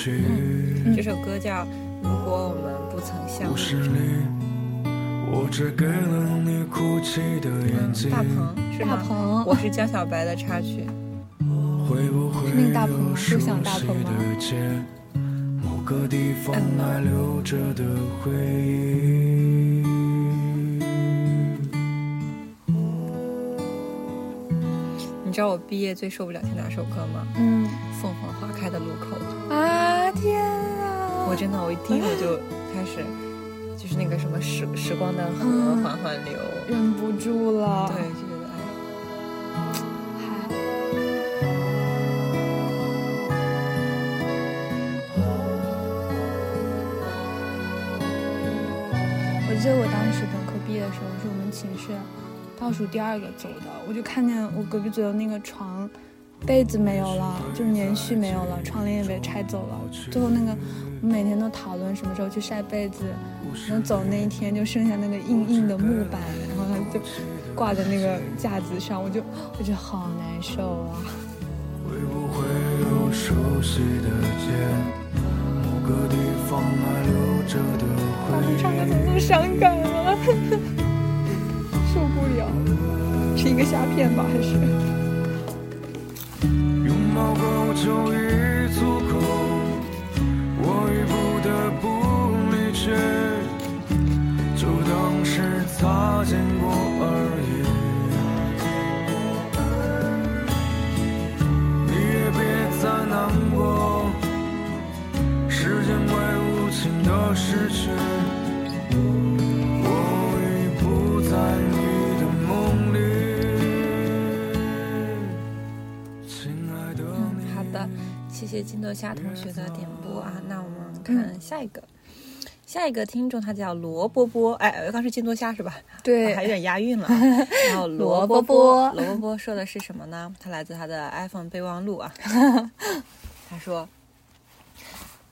A: 嗯，这首歌叫《如果我们不曾相遇》。
G: 我只给了你哭泣的眼睛。
A: 大鹏是
B: 大？鹏，
A: 我是江小白的插曲。
G: 会不会
B: 是那个大鹏吗
G: 有
B: 就像大鹏吗
G: 熟悉的街某个地方还留着的回忆。
A: 你知道我毕业最受不了听哪首歌吗？
B: 嗯
A: 凤凰花开的路口。
B: 啊天啊！
A: 我真的，我一听我就开始，就是那个什么时时光的河
B: 嗯
A: 缓缓流。
B: 忍不住了。
A: 对，就觉得哎，
B: 嗨，我记得我当时本科毕业的时候，是我们寝室倒数第二个走的，我就看见我隔壁左右那个床。被子没有了，就是棉絮没有了，窗帘也被拆走了。最后那个，我们每天都讨论什么时候去晒被子，然后走那一天就剩下那个硬硬的木板，然后它就挂在那个架子上，我就我觉得好难受啊。
G: 会不会有熟悉的街，某个地方还留着的回
B: 他们唱的怎么那么伤感啊？是一个虾片吧？还是？
G: 拥抱过就已足够，我已不得不离去，就当是擦肩过而已。你也别再难过，时间会无情的逝去，
A: 谢谢金多虾同学的点播啊。那我们看下一个，下一个听众他叫罗波波，哎，刚是金多虾是吧？
B: 对
A: 还有点押韵了。然后罗
B: 波
A: 波罗波波说的是什么呢？他来自他的 iPhone 备忘录啊。他说。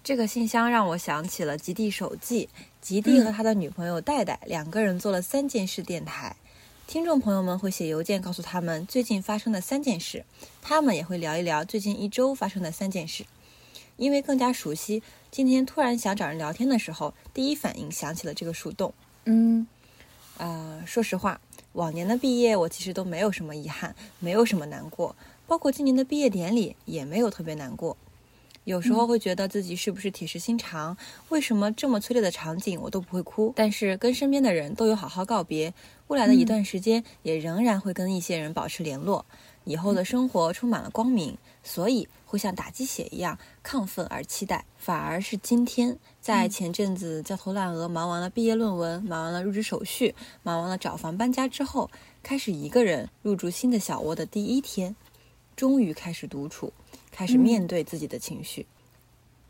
A: 这个信箱让我想起了极地手记，极地和他的女朋友戴戴两个人做了三件事电台。听众朋友们会写邮件告诉他们最近发生的三件事，他们也会聊一聊最近一周发生的三件事。因为更加熟悉，今天突然想找人聊天的时候，第一反应想起了这个树洞。
B: 嗯
A: 呃，说实话，往年的毕业我其实都没有什么遗憾，没有什么难过，包括今年的毕业典礼也没有特别难过。有时候会觉得自己是不是铁石心肠？为什么这么催泪的场景我都不会哭？但是跟身边的人都有好好告别，未来的一段时间也仍然会跟一些人保持联络。以后的生活充满了光明，所以会像打鸡血一样亢奋而期待。反而是今天，在前阵子焦头烂额忙完了毕业论文，忙完了入职手续，忙完了找房搬家之后，开始一个人入住新的小窝的第一天，终于开始独处，开始面对自己的情绪。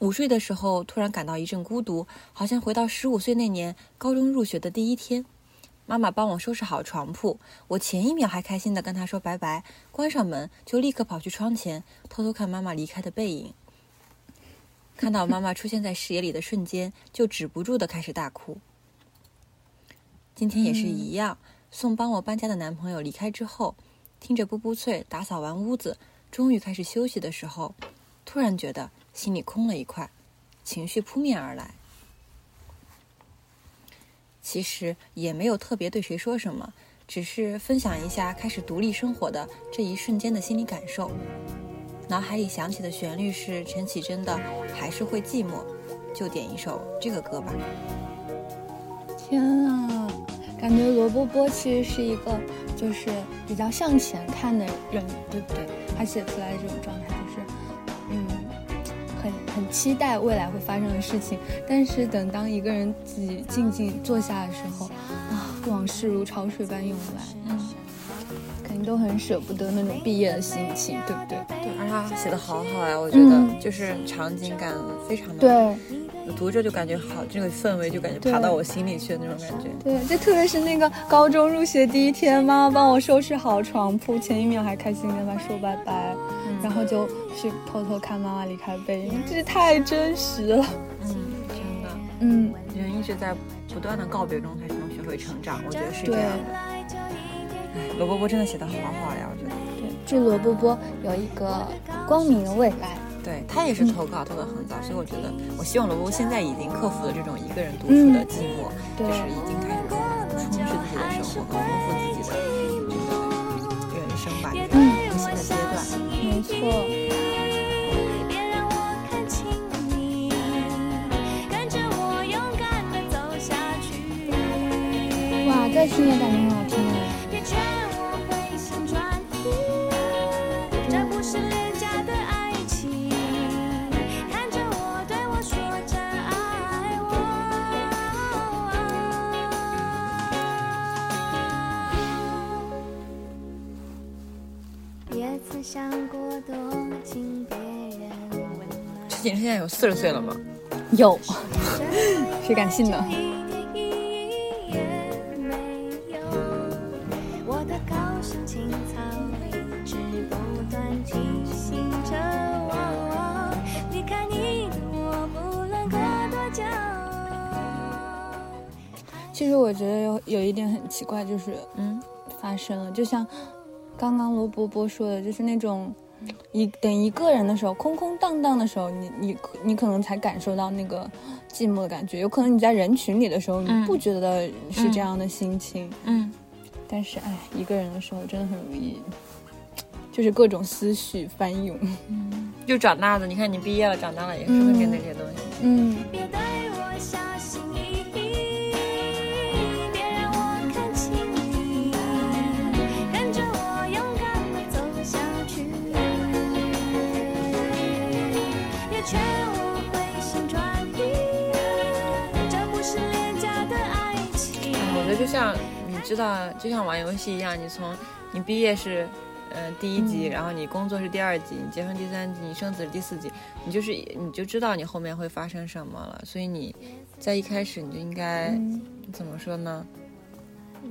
A: 午睡的时候，突然感到一阵孤独，好像回到十五岁那年高中入学的第一天。妈妈帮我收拾好床铺，我前一秒还开心地跟她说拜拜，关上门就立刻跑去窗前，偷偷看妈妈离开的背影。看到妈妈出现在视野里的瞬间，就止不住地开始大哭。今天也是一样，送帮我搬家的男朋友离开之后，听着布布脆打扫完屋子，终于开始休息的时候，突然觉得心里空了一块，情绪扑面而来。其实也没有特别对谁说什么，只是分享一下开始独立生活的这一瞬间的心理感受。脑海里响起的旋律是陈绮贞的《还是会寂寞》，就点一首这个歌吧。
B: 天啊，感觉罗波波其实是一个就是比较向前看的人，对不对？他写出来的这种状态，很很期待未来会发生的事情，但是等当一个人自己静静坐下的时候，啊，往事如潮水般涌来，嗯，肯定都很舍不得那种毕业的心情，对不对？
A: 对，而且他写的好好呀，我觉得
B: 嗯
A: 就是场景感非常的，
B: 对。
A: 读着就感觉好，这个氛围就感觉爬到我心里去的那种感觉。
B: 对，就特别是那个高中入学第一天，妈妈帮我收拾好床铺，前一秒还开心跟她说拜拜，然后就去偷偷看妈妈离开背影，这是太真实了。
A: 嗯，真的，
B: 嗯，
A: 人一直在不断的告别中才能学会成长，我觉得是这样的。哎，罗伯伯真的写的好好呀，我觉得。
B: 对，祝罗伯伯有一个光明的未来。
A: 对他也是投稿投的很早，所以我觉得，我希望罗伯伯现在已经克服了这种一个人独处的寂寞，
B: 对
A: 就是已经开始充实自己的生活，更丰富自己的
B: 没错，
D: 别让我看清你，这的爱情。看着我，对我说真爱我。也曾想
A: 陈绮贞现在有四十岁了吗？
B: 有，谁敢信呢？其实我觉得有有一点很奇怪，就是
A: 嗯，
B: 发生了，就像刚刚罗伯伯说的，就是那种一等一个人的时候，空空荡荡的时候，你你你可能才感受到那个寂寞的感觉。有可能你在人群里的时候，你
A: 嗯。
B: 不觉得是这样的心情，
A: 嗯，
B: 但是哎，一个人的时候真的很容易，就是各种思绪翻涌。
A: 就长大了，你看你毕业了，长大了也是会面对这些东西。
B: 嗯，
D: 别
A: 像你知道，就像玩游戏一样，你从你毕业是，呃，第一级，然后你工作是第二级，你结婚第三级，你生子是第四级，你就是你就知道你后面会发生什么了。所以你在一开始你就应该、怎么说呢？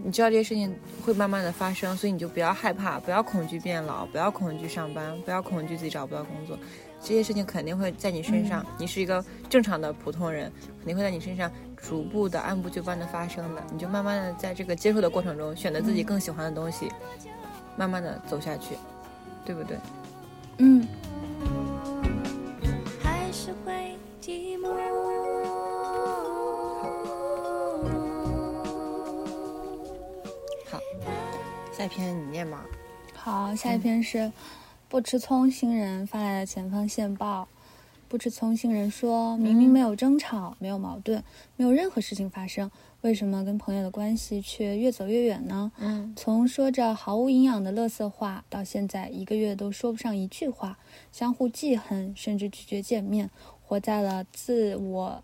A: 你知道这些事情会慢慢的发生，所以你就不要害怕，不要恐惧变老，不要恐惧上班，不要恐惧自己找不到工作，这些事情肯定会在你身上你是一个正常的普通人肯定会在你身上逐步的按部就班的发生的。你就慢慢的在这个接受的过程中选择自己更喜欢的东西慢慢的走下去对不对？
B: 嗯。
D: 还是会寂寞好
A: 下一篇你念吧。
B: 好下一篇是不吃葱星人发来的前方线报。不吃葱星人说：“明明没有争吵，没有矛盾，没有任何事情发生，为什么跟朋友的关系却越走越远呢？
A: 嗯
B: 从说着毫无营养的垃圾话，到现在一个月都说不上一句话，相互记恨，甚至拒绝见面，活在了自我，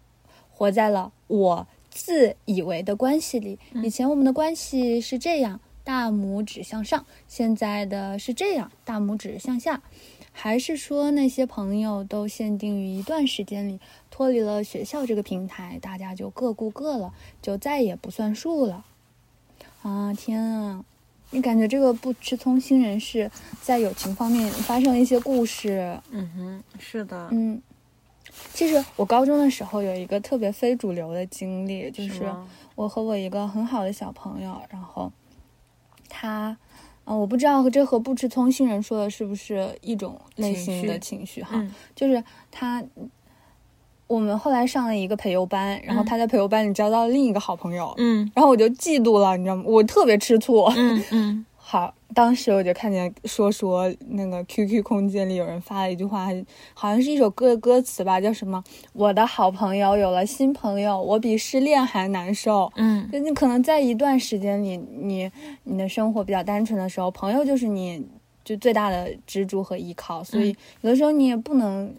B: 活在了我自以为的关系里。以前我们的关系是这样，大拇指向上；现在的是这样，大拇指向下。还是说那些朋友都限定于一段时间里，脱离了学校这个平台，大家就各顾各了，就再也不算数了。啊天啊！你感觉这个不吃葱新人是在友情方面发生了一些故事。
A: 嗯哼，是的，
B: 嗯，其实我高中的时候有一个特别非主流的经历，就是我和我一个很好的小朋友，然后他，嗯、我不知道这和不吃葱星人说的是不是一种类型的情绪哈，
A: 嗯
B: 就是他。我们后来上了一个培优班，然后
A: 嗯
B: 他在培优班里交到了另一个好朋友，
A: 嗯
B: 然后我就嫉妒了，你知道吗？我特别吃醋。
A: 嗯嗯
B: 好，当时我就看见说说那个 QQ 空间里有人发了一句话，好像是一首歌的歌词吧，叫什么？我的好朋友有了新朋友，我比失恋还难受。
A: 嗯
B: 就你可能在一段时间里，你你的生活比较单纯的时候，朋友就是你就最大的支柱和依靠，所以有的时候你也不能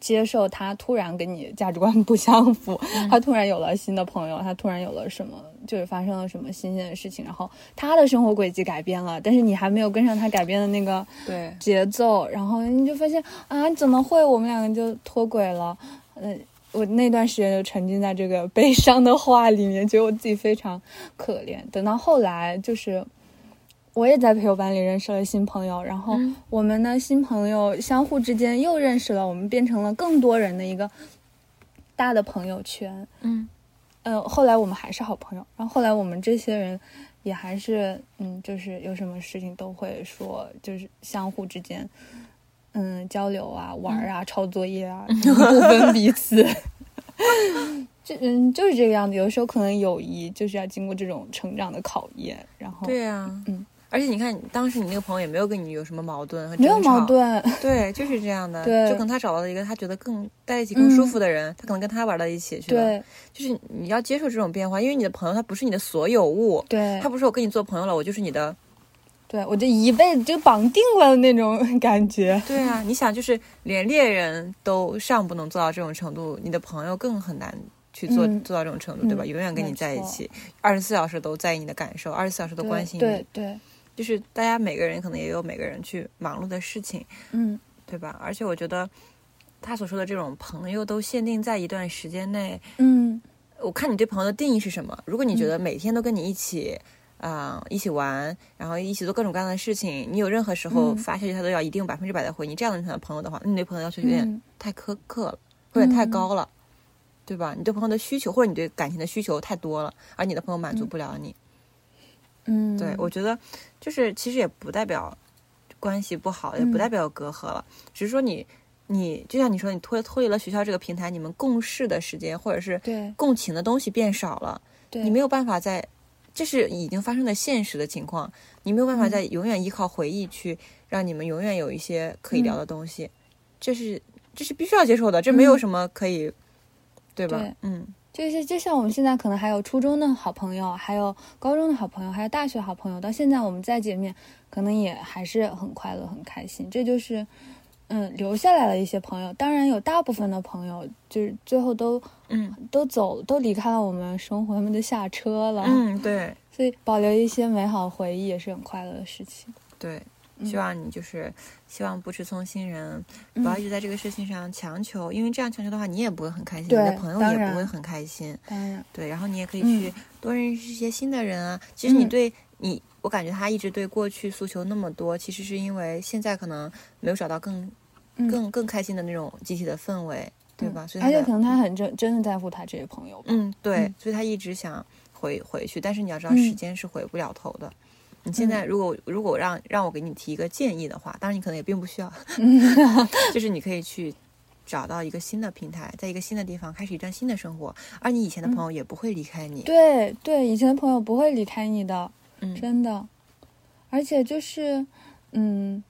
B: 接受他突然跟你价值观不相符，他突然有了新的朋友，他突然有了什么，就是发生了什么新鲜的事情，然后他的生活轨迹改变了，但是你还没有跟上他改变的那个
A: 对，
B: 节奏，然后你就发现啊，怎么会我们两个就脱轨了？嗯、我那段时间就沉浸在这个悲伤的话里面，觉得我自己非常可怜。等到后来，就是我也在培优班里认识了新朋友，然后
A: 嗯
B: 我们的新朋友相互之间又认识了，我们变成了更多人的一个大的朋友圈。
A: 嗯
B: 呃，后来我们还是好朋友，然后后来我们这些人也还是，嗯，就是有什么事情都会说，就是相互之间，嗯，交流啊、玩儿啊、抄作业啊，不分彼此。就嗯，就是这个样子。有的时候可能友谊就是要经过这种成长的考验，然后
A: 对呀，
B: 嗯。
A: 而且你看，当时你那个朋友也没有跟你有什么矛盾和
B: 没有矛，盾。
A: 对，就是这样的。
B: 对
A: 就可能他找到了一个他觉得更在一起更舒服的人，他可能跟他玩到一起去了。
B: 对
A: 就是你要接受这种变化，因为你的朋友他不是你的所有物，
B: 对
A: 他不是我跟你做朋友了，我就是你的。
B: 对，我就一辈子就绑定了那种感觉。
A: 对啊，你想，就是连猎人都尚不能做到这种程度，你的朋友更很难。去做、
B: 嗯
A: 做到这种程度，对吧？
B: 嗯
A: 永远跟你在一起，二十四小时都在意你的感受，二十四小时都关心你。
B: 对对，
A: 就是大家每个人可能也有每个人去忙碌的事情，
B: 嗯
A: 对吧？而且我觉得他所说的这种朋友都限定在一段时间内，
B: 嗯
A: 我看你对朋友的定义是什么。如果你觉得每天都跟你一起，啊、一起玩，然后一起做各种各样的事情，你有任何时候
B: 嗯
A: 发消息他都要一定百分之百的回你，这样的朋友的话，那你对朋友要求有点
B: 嗯
A: 太苛刻了，有点太
B: 嗯
A: 高了。对吧？你对朋友的需求，或者你对感情的需求太多了，而你的朋友满足
B: 嗯
A: 不了你。
B: 嗯，
A: 对，我觉得就是其实也不代表关系不好，也不
B: 嗯。
A: 代表有隔阂了，只是说你你就像你说，你脱脱离了学校这个平台，你们共事的时间或者是
B: 对。
A: 共情的东西变少了，
B: 对，
A: 你没有办法在。这是已经发生的现实的情况，你没有办法
B: 嗯。
A: 再永远依靠回忆去让你们永远有一些可以聊
B: 嗯。
A: 的东西，这是这是必须要接受的，这没有
B: 嗯。
A: 什么可以，对吧？
B: 对。
A: 嗯，
B: 就是就像我们现在可能还有初中的好朋友，还有高中的好朋友，还有大学好朋友，到现在我们再见面，可能也还是很快乐、很开心。这就是，嗯，留下来了一些朋友。当然，有大部分的朋友就是最后都
A: 嗯
B: 都走，都离开了我们生活，他们都下车了。
A: 嗯，对
B: 所以保留一些美好回忆也是很快乐的事情。
A: 对，
B: 嗯
A: 希望你就是希望不吃葱新人，不
B: 嗯
A: 要一直在这个事情上强求，因为这样强求的话，你也不会很开心，你的朋友也不会很开心。对，然后你也可以
B: 嗯
A: 去多认识一些新的人啊。其实你
B: 嗯
A: 对你，我感觉他一直对过去诉求那么多，其实是因为现在可能没有找到更
B: 嗯
A: 更更开心的那种集体的氛围，对吧？所以的
B: 而且可能他很真真的在乎他这些朋友吧。
A: 嗯，对，
B: 嗯
A: 所以他一直想回回去，但是你要知道，
B: 嗯
A: 时间是回不了头的。你现在如果如果让让我给你提一个建议的话，当然你可能也并不需要，就是你可以去找到一个新的平台，在一个新的地方开始一段新的生活，而你以前的朋友也不会离开你。
B: 对对，以前的朋友不会离开你的，
A: 嗯，
B: 真的。而且就是，嗯，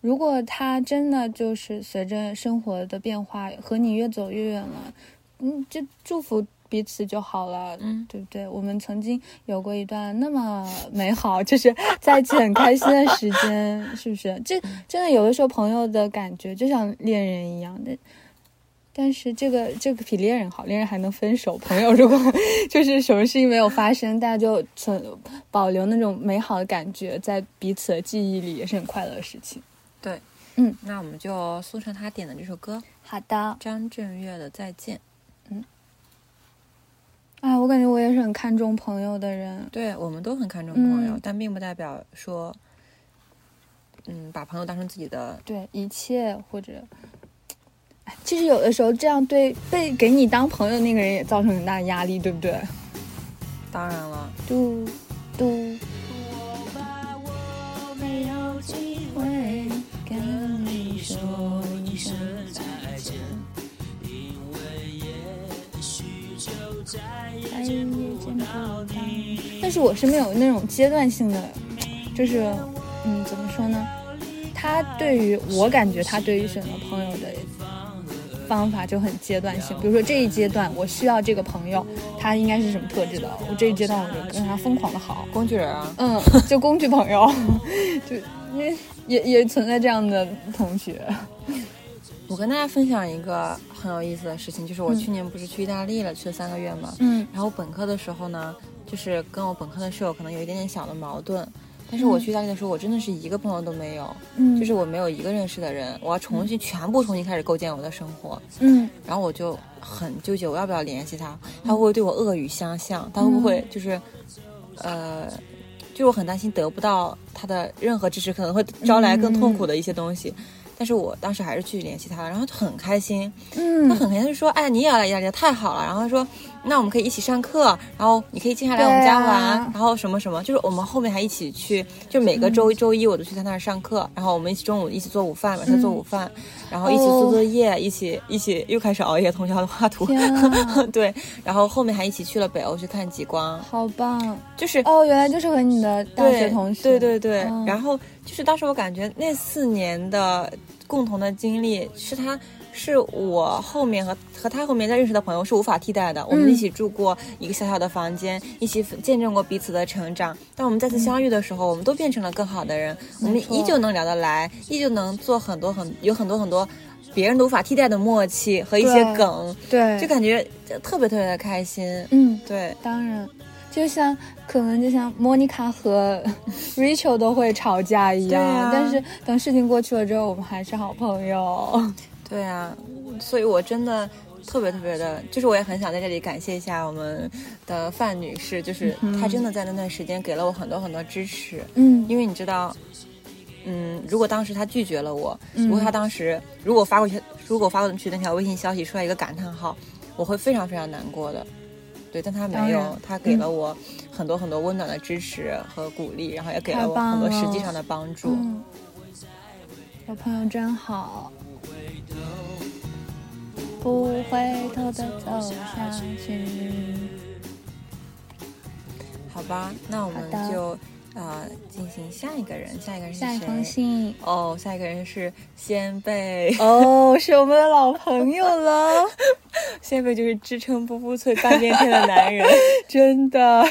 B: 如果他真的就是随着生活的变化和你越走越远了，嗯，就祝福彼此就好了，
A: 嗯
B: 对不对？我们曾经有过一段那么美好，就是在一起很开心的时间，是不是？这真的有的时候朋友的感觉就像恋人一样的。但是这个这个比恋人好，恋人还能分手。朋友如果就是什么事情没有发生，大家就存保留那种美好的感觉在彼此的记忆里，也是很快乐的事情。
A: 对，
B: 嗯，
A: 那我们就送上他点的这首歌，
B: 好的，
A: 张震岳的《再见》。
B: 哎，我感觉我也是很看重朋友的人。
A: 对我们都很看重朋友，
B: 嗯
A: 但并不代表说，嗯，把朋友当成自己的。
B: 对一切或者，哎其实有的时候这样对被给你当朋友那个人也造成很大的压力，对不对？
A: 当然了，
B: 嘟嘟，
H: 我怕我没有机会跟你说一声再见，就再也
B: 再也
H: 见不到
B: 到
H: 你。
B: 但是我是没有那种阶段性的，就是嗯，怎么说呢？他对于我感觉他对于选择朋友的方法就很阶段性，比如说这一阶段我需要这个朋友，他应该是什么特质的？我这一阶段我就跟他疯狂的好，
A: 工具人啊，
B: 嗯，就工具朋友，就因为也也存在这样的同学，
A: 我跟大家分享一个很有意思的事情，就是我去年不是去意大利了，去了三个月嘛。
B: 嗯
A: 然后本科的时候呢，就是跟我本科的室友可能有一点点小的矛盾。但是我去意大利的时候，我真的是一个朋友都没有，
B: 嗯，
A: 就是我没有一个认识的人，我要重新全部重新开始构建我的生活。
B: 嗯
A: 然后我就很纠结，我要不要联系他？他会不会对我恶语相向？他会不会就是，呃，就是我很担心得不到他的任何支持，可能会招来更痛苦的一些东西。但是我当时还是去联系他了，然后就很开心，嗯他
B: 嗯，
A: 很开心，就说：“哎，你也要来意大利，太好了。”然后他说：“那我们可以一起上课，然后你可以经常来我们家玩，
B: 啊。
A: 然后什么什么，就是我们后面还一起去，就每个周周一我都去他那儿上课，然后我们一起中午一起做午饭，晚上做午饭，然后一起做作业，一起一起又开始熬夜通宵的画图，
B: 啊，
A: 对，然后后面还一起去了北欧去看极光，
B: 好棒！
A: 就是
B: 哦，原来就是和你的大学同学，
A: 对对对，
B: 嗯。
A: 然后就是当时我感觉那四年的共同的经历是他。是我后面和和他后面再认识的朋友是无法替代的。我们
B: 嗯
A: 一起住过一个小小的房间，一起见证过彼此的成长。当我们再次相遇的时候，我们都变成了更好的人。我们依旧能聊得来，依旧能做很多很有很多很多别人都无法替代的默契和一些梗，
B: 对，
A: 就感觉特别特别的开心。
B: 嗯，
A: 对，
B: 当然，就像可能就像莫妮卡和 Rachel 都会吵架一样，但是等事情过去了之后，我们还是好朋友。
A: 对啊，所以我真的特别特别的，就是我也很想在这里感谢一下我们的范女士，就是她真的在那段时间给了我很多很多支持，
B: 嗯
A: 因为你知道。嗯，如果当时她拒绝了我，
B: 嗯
A: 如果她当时如果发过去，如果发过去那条微信消息出来一个感叹号，我会非常非常难过的。对，但她没有她给了我很多很多温暖的支持和鼓励，然后也给了我很多实际上的帮助。
B: 嗯，有朋友真好，不回头的走下去。
A: 好吧，那我们就呃进行下一个人，下一个人是谁？
B: 下一封信
A: 哦，下一个人是先辈，
B: 哦，是我们的老朋友了，
A: 先辈就是支撑不不脆半边天的男人。
B: 真的。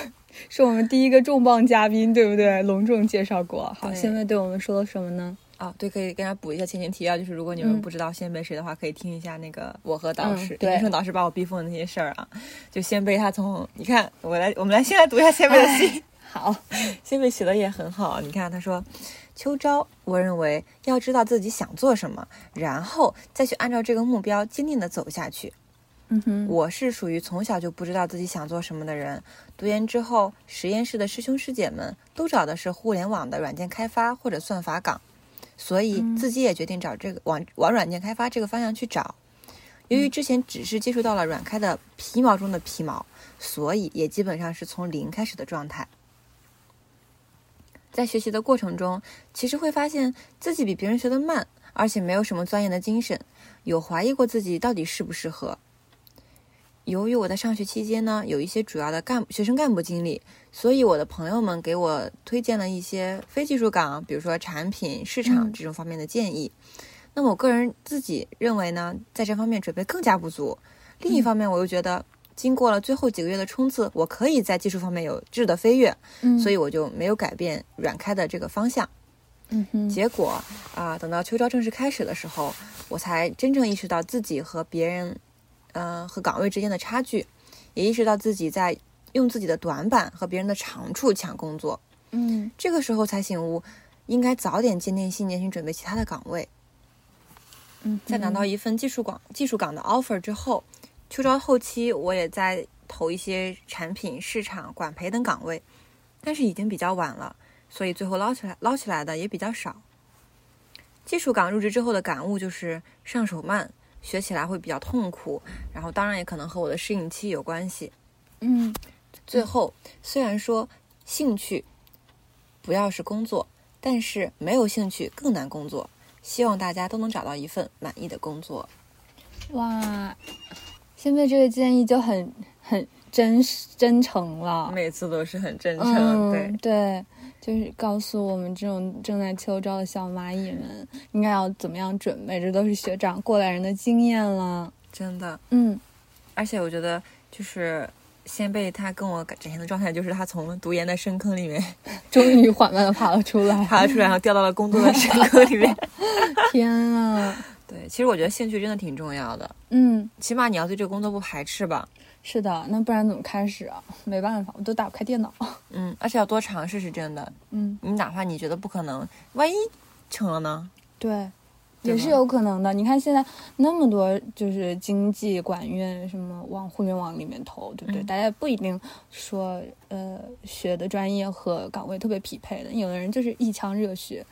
B: 是我们第一个重磅嘉宾，对不对？隆重介绍过。好，
A: 对
B: 现在对我们说了什么呢？
A: 哦，对，可以跟大家补一下前情提要，就是如果你们
B: 嗯
A: 不知道先辈谁的话，可以听一下那个我和导师，
B: 嗯对
A: 林生导师把我逼疯的那些事儿啊。就先辈他从你看，我来，我们来先来读一下先辈的信。
B: 好，
A: 先辈写的也很好，你看他说，秋招，我认为要知道自己想做什么，然后再去按照这个目标坚定的走下去。
B: 嗯哼，
A: 我是属于从小就不知道自己想做什么的人。读研之后，实验室的师兄师姐们都找的是互联网的软件开发或者算法岗，所以自己也决定找这个往往软件开发这个方向去找。由于之前只是接触到了软开的皮毛中的皮毛，所以也基本上是从零开始的状态。在学习的过程中，其实会发现自己比别人学得慢，而且没有什么钻研的精神，有怀疑过自己到底适不适合。由于我在上学期间呢，有一些主要的干学生干部经历，所以我的朋友们给我推荐了一些非技术岗，比如说产品、市场
B: 嗯
A: 这种方面的建议。那么我个人自己认为呢，在这方面准备更加不足。另一方面，我又觉得经过了最后几个月的冲刺，我可以在技术方面有质的飞跃，
B: 嗯
A: 所以我就没有改变软开的这个方向。
B: 嗯哼，
A: 结果啊、等到秋招正式开始的时候，我才真正意识到自己和别人，呃，和岗位之间的差距，也意识到自己在用自己的短板和别人的长处抢工作。
B: 嗯
A: 这个时候才醒悟，应该早点坚定信念去准备其他的岗位。
B: 嗯，
A: 在拿到一份技术岗技术岗的 offer 之后，秋招后期我也在投一些产品、市场、管培等岗位，但是已经比较晚了，所以最后捞起来捞起来的也比较少。技术岗入职之后的感悟就是上手慢，学起来会比较痛苦，然后当然也可能和我的适应期有关系。
B: 嗯
A: 最后，虽然说兴趣不要是工作，但是没有兴趣更难工作。希望大家都能找到一份满意的工作。
B: 哇，现在这个建议就很很真实真诚了。
A: 每次都是很真诚
B: 嗯，对，就是告诉我们这种正在秋招的小蚂蚁们应该要怎么样准备，这都是学长过来人的经验了。
A: 真的。
B: 嗯
A: 而且我觉得，就是先辈他跟我展现的状态，就是他从读研的深坑里面
B: 终于缓慢的爬了出来。
A: 爬了出来，然后掉到了工作的深坑里面。
B: 天啊！
A: 对，其实我觉得兴趣真的挺重要的，
B: 嗯，
A: 起码你要对这个工作不排斥吧。
B: 是的，那不然怎么开始啊？没办法，我都打不开电脑。
A: 嗯，而且要多尝试是真的。
B: 嗯，
A: 你哪怕你觉得不可能，万一成了呢？
B: 对，
A: 对
B: 也是有可能的。你看现在那么多就是经济、管院什么往互联网里面投，对不对？
A: 嗯
B: 大家不一定说呃学的专业和岗位特别匹配的，有的人就是一腔热血，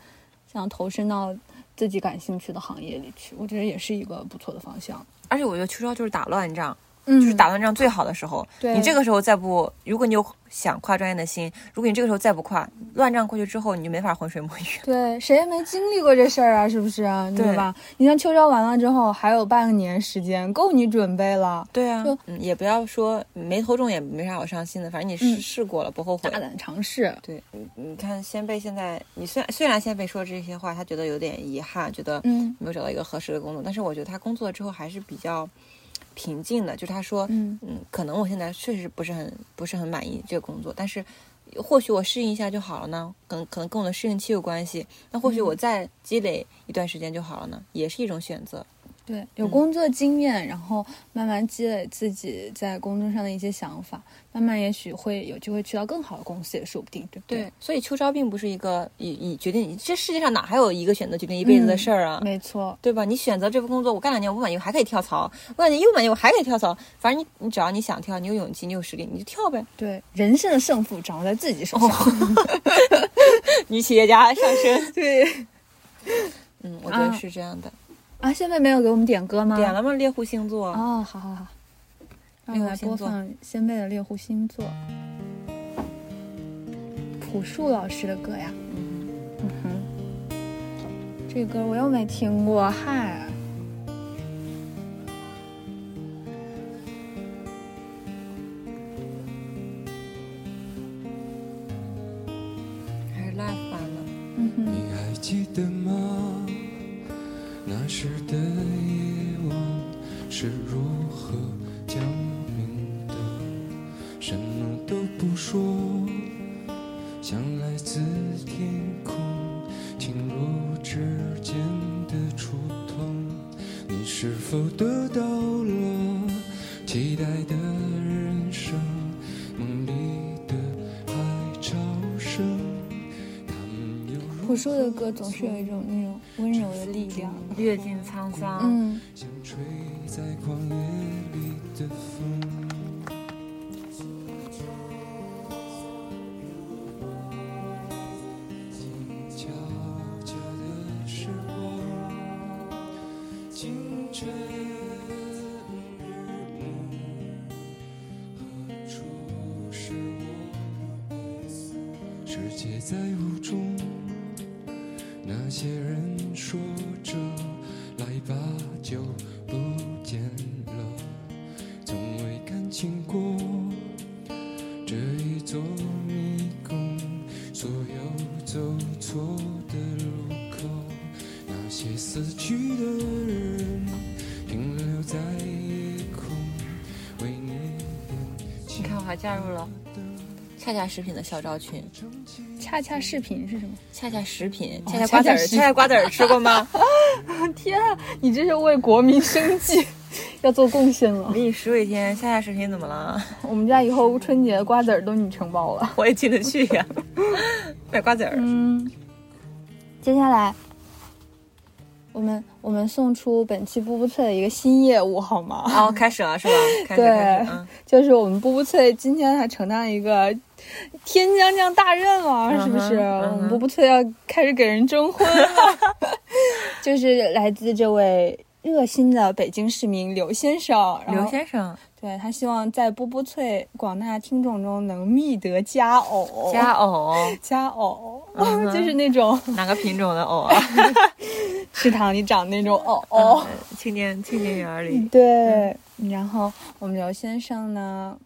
B: 想投身到自己感兴趣的行业里去，我觉得也是一个不错的方向。
A: 而且我觉得秋招就是打乱仗，
B: 嗯
A: 就是打乱仗最好的时候。
B: 对
A: 你这个时候再不，如果你有想跨专业的心，如果你这个时候再不跨，乱仗过去之后，你就没法浑水摸鱼。
B: 对，谁也没经历过这事儿啊，是不是啊？对
A: 对
B: 吧？你像秋招完了之后，还有半年时间，够你准备了。
A: 对啊也不要说没投中也没啥好伤心的，反正你试、
B: 嗯
A: 试过了，不后悔
B: 大。胆尝试，
A: 对，你你看先辈现在，你虽然虽然先辈说这些话，他觉得有点遗憾，觉得
B: 嗯
A: 没有找到一个合适的工作，但是我觉得他工作之后还是比较平静的。就他说，
B: 嗯
A: 嗯，可能我现在确实不是很不是很满意这个工作，但是或许我适应一下就好了呢，可能可能跟我的适应期有关系。那或许
B: 嗯
A: 我再积累一段时间就好了呢，也是一种选择。
B: 对，有工作经验，然后慢慢积累自己在工作上的一些想法，慢慢也许会有机会去到更好的公司，也说不定，对不对？
A: 对所以秋招并不是一个以以决定这世界上哪还有一个选择决定一辈子的事儿啊。
B: 没错，
A: 对吧？你选择这份工作，我干两年我不满意，我还可以跳槽；我感觉又不满意，我还可以跳槽。反正你你只要你想跳，你有勇气，你有实力，你就跳呗。
B: 对，人生的胜负掌握在自己手上。
A: 女企业家上身，
B: 对
A: 嗯，我觉得是这样的。
B: 啊，现在没有给我们点歌吗？
A: 点了吗？猎户星座，
B: 哦，好好好，让我来播放先辈的猎户星座，朴树老师的歌呀。嗯哼，这歌我又没听过，嗨。
A: 还是
B: 哼，
G: 你还记得吗？那时的夜晚是如何降临的？什么都不说，像来自天空侵入指尖的触痛。你是否得到了期待的人生？梦里的海潮声，他们又如
B: 朴树的歌总是有一种那种温柔的力量。
A: 阅尽沧桑，
B: 嗯，
G: 像吹在旷野里的风。
A: 恰恰食品的小招群。
B: 恰恰视频是什么？
A: 恰恰食品，
B: 哦
A: 恰恰瓜子儿，
B: 恰恰
A: 瓜子儿吃过吗？
B: 天啊，你这是为国民生计 要做贡献了。
A: 民以食为天，恰恰食品怎么了？
B: 我们家以后春节瓜子儿都你承包了。
A: 我也进得去呀，买瓜子儿。
B: 嗯，接下来我们我们送出本期布布翠的一个新业务好吗？
A: 哦，开始了是吧？开始
B: 对
A: 开始，嗯，
B: 就是我们布布翠今天还承担一个天将降大任了，
A: 嗯
B: 是不是？我们布布翠要开始给人征婚了，就是来自这位热心的北京市民刘先生，
A: 刘先生。
B: 对他希望在波波脆广大听众中能觅得佳偶，
A: 佳偶，
B: 佳偶，
A: 嗯
B: 就是那种
A: 哪个品种的藕啊？
B: 池塘里长那种偶。偶。
A: 嗯青年青年园里，
B: 对，然后我们刘先生呢，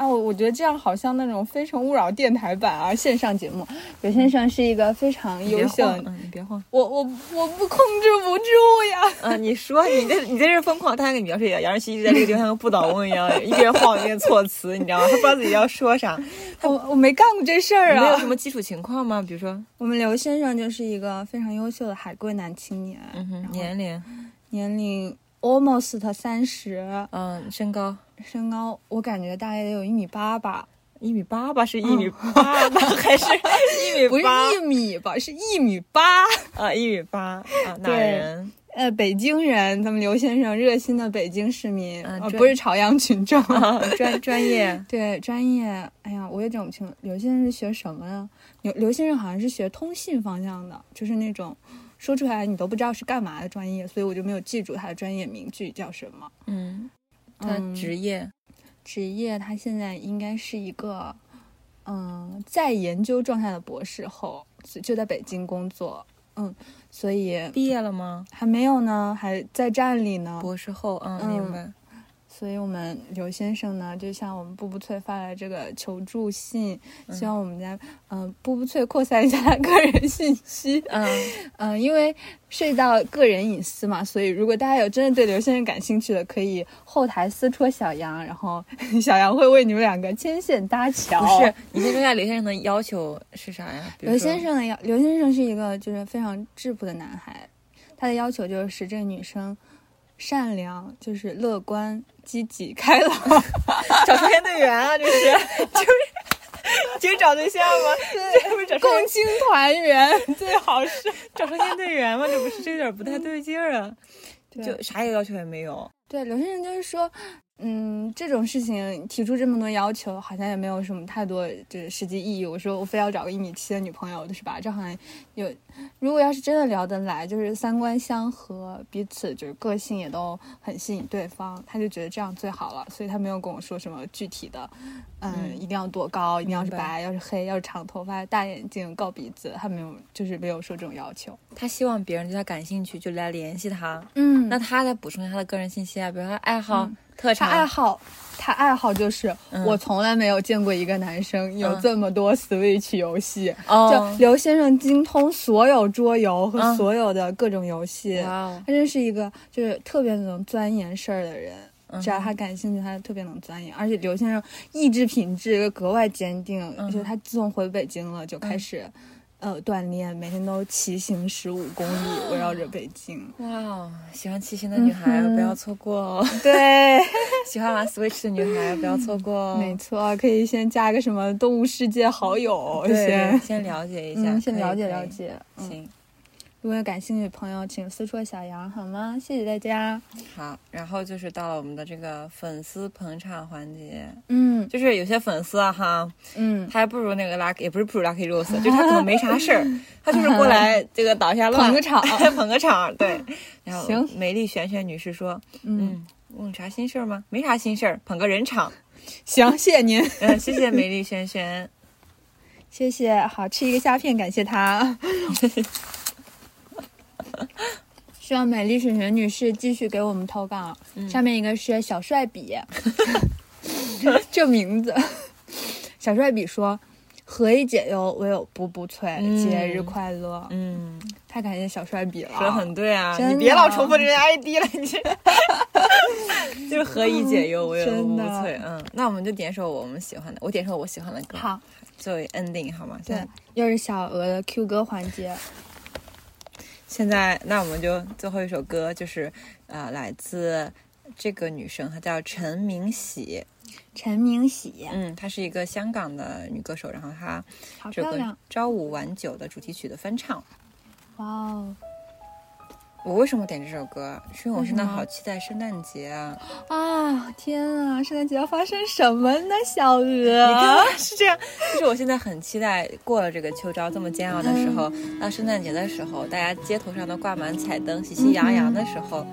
B: 啊，我我觉得这样好像那种《非诚勿扰》电台版啊，线上节目。刘先生是一个非常优秀，
A: 嗯，你别晃，
B: 我我我不控制不住呀。
A: 啊，你说你这你在这疯狂，他还给你描述一下，杨世一直在这个地方像个不倒翁一样，一边晃一边措辞，你知道吗？他不知道自己要说啥，
B: 我我没干过这事儿
A: 没有
B: 啊。
A: 什么基础情况吗？比如说，
B: 我们刘先生就是一个非常优秀的海归男青年，
A: 嗯哼，年龄，
B: 年龄 almost 三十，
A: 嗯，身高。
B: 身高我感觉大概得有一米八吧，
A: 一米八吧，是一米八吧，还是一米
B: 不是？一米吧，是一米八。
A: 啊，一米八啊，哪人？
B: 呃，北京人，咱们刘先生热心的北京市民，呃，
A: 啊专
B: 不是朝阳群众。
A: 啊，专专业，
B: 对，专业，哎呀，我也整不清刘先生是学什么呀？刘刘先生好像是学通信方向的，就是那种说出来你都不知道是干嘛的专业，所以我就没有记住他的专业名句叫什么。
A: 嗯，他
B: 嗯
A: 职业，
B: 职业，他现在应该是一个，嗯，在研究状态的博士后，就在北京工作，嗯，所以
A: 毕业了吗？
B: 还没有呢，还在站里呢。
A: 博士后，嗯，
B: 嗯
A: 明白。
B: 所以我们刘先生呢，就向我们布布翠发来这个求助信，希望我们家嗯、呃步步脆扩散一下他个人信息。
A: 嗯，
B: 嗯、因为涉及到个人隐私嘛，所以如果大家有真的对刘先生感兴趣的，可以后台私戳小杨，然后 小杨会为你们两个牵线搭桥。
A: 不是，你先说一下刘先生的要求是啥呀？
B: 刘先，生的要，刘先生是一个就是非常质朴的男孩，他的要求就是使这个女生善良，就是乐观、积极、开朗。
A: 找少先队员啊，这是，就是。就是找对象吗？这不
B: 共青团员 最好是。
A: 找少先队员吗？这不是，这有点不太对劲儿啊！就啥也要求也没有。
B: 对，刘先生就是说，嗯，这种事情提出这么多要求，好像也没有什么太多就是实际意义。我说我非要找个一米七的女朋友，是吧？这好像有，如果要是真的聊得来，就是三观相合，彼此就是个性也都很吸引对方，他就觉得这样最好了。所以他没有跟我说什么具体的，嗯，
A: 嗯
B: 一定要多高，一定要是
A: 白
B: 白，要是黑，要是长头发、大眼睛、高鼻子，他没有，就是没有说这种要求。
A: 他希望别人对他感兴趣，就来联系他。
B: 嗯
A: 那他再补充一下他的个人信息啊，比如说他爱好、特长、
B: 爱好，他爱好就是、
A: 嗯
B: 我从来没有见过一个男生有
A: 嗯
B: 这么多 Switch 游戏。
A: 哦
B: 就刘先生精通所有桌游和
A: 嗯
B: 所有的各种游戏，他真是一个就是特别能钻研事儿的人。
A: 嗯
B: 只要他感兴趣，他特别能钻研。而且刘先生意志品质格外坚定，
A: 嗯
B: 就是他自从回北京了，就开始、呃锻炼，每天都骑行十五公里，围绕着北京。
A: 哇哦，喜欢骑行的女孩、
B: 嗯
A: 不要错过哦，
B: 对，
A: 喜欢玩 Switch 的女孩不要错过哦。
B: 没错，可以先加个什么动物世界好友，先
A: 先了解一下，
B: 嗯，先了解了解。嗯，
A: 行，
B: 如果有感兴趣的朋友，请私戳小杨好吗？谢谢大家。
A: 好，然后就是到了我们的这个粉丝捧场环节，
B: 嗯
A: 就是有些粉丝啊哈，
B: 嗯，
A: 他还不如那个 Lucky，也不是不如 Lucky Rose，就是他可能没啥事儿，他就是过来这个倒一下乱，
B: 捧个场
A: 捧个场，对。然后
B: 行
A: 美丽璇璇女士说，
B: 嗯，
A: 嗯，问啥心事儿吗？没啥心事儿，捧个人场。
B: 行，谢谢您，
A: 嗯，谢谢美丽璇璇。
B: 谢谢。好吃一个虾片，感谢他。希望美丽璇璇女士继续给我们投稿。
A: 嗯
B: 下面一个是小帅比，这名字。小帅比说：“何以解忧，唯有步步脆，
A: 嗯
B: 节日快乐。
A: 嗯，
B: 太感谢小帅比了，
A: 说的很对啊，你别老重复这些 ID 了，你这 就是何以解忧，唯有
B: 真的
A: 无脆。嗯，那我们就点首我们喜欢的，我点首我喜欢的歌，
B: 好，
A: 作为 ending 好吗？
B: 对，又是小鹅的 Q 歌环节。
A: 现在，那我们就最后一首歌就是呃，来自这个女生，她叫陈明喜，
B: 陈明喜，
A: 嗯，她是一个香港的女歌手，然后她这个《！朝五晚九》的主题曲的翻唱。
B: 哇哦
A: 我为什么点这首歌？是因为我真的
B: 为什么
A: 好期待圣诞节啊！
B: 啊！天啊，圣诞节要发生什么呢？小鹅，
A: 你看是这样，就是我现在很期待过了这个秋招这么煎熬的时候，到圣诞节的时候，大家街头上都挂满彩灯，喜气洋洋的时候，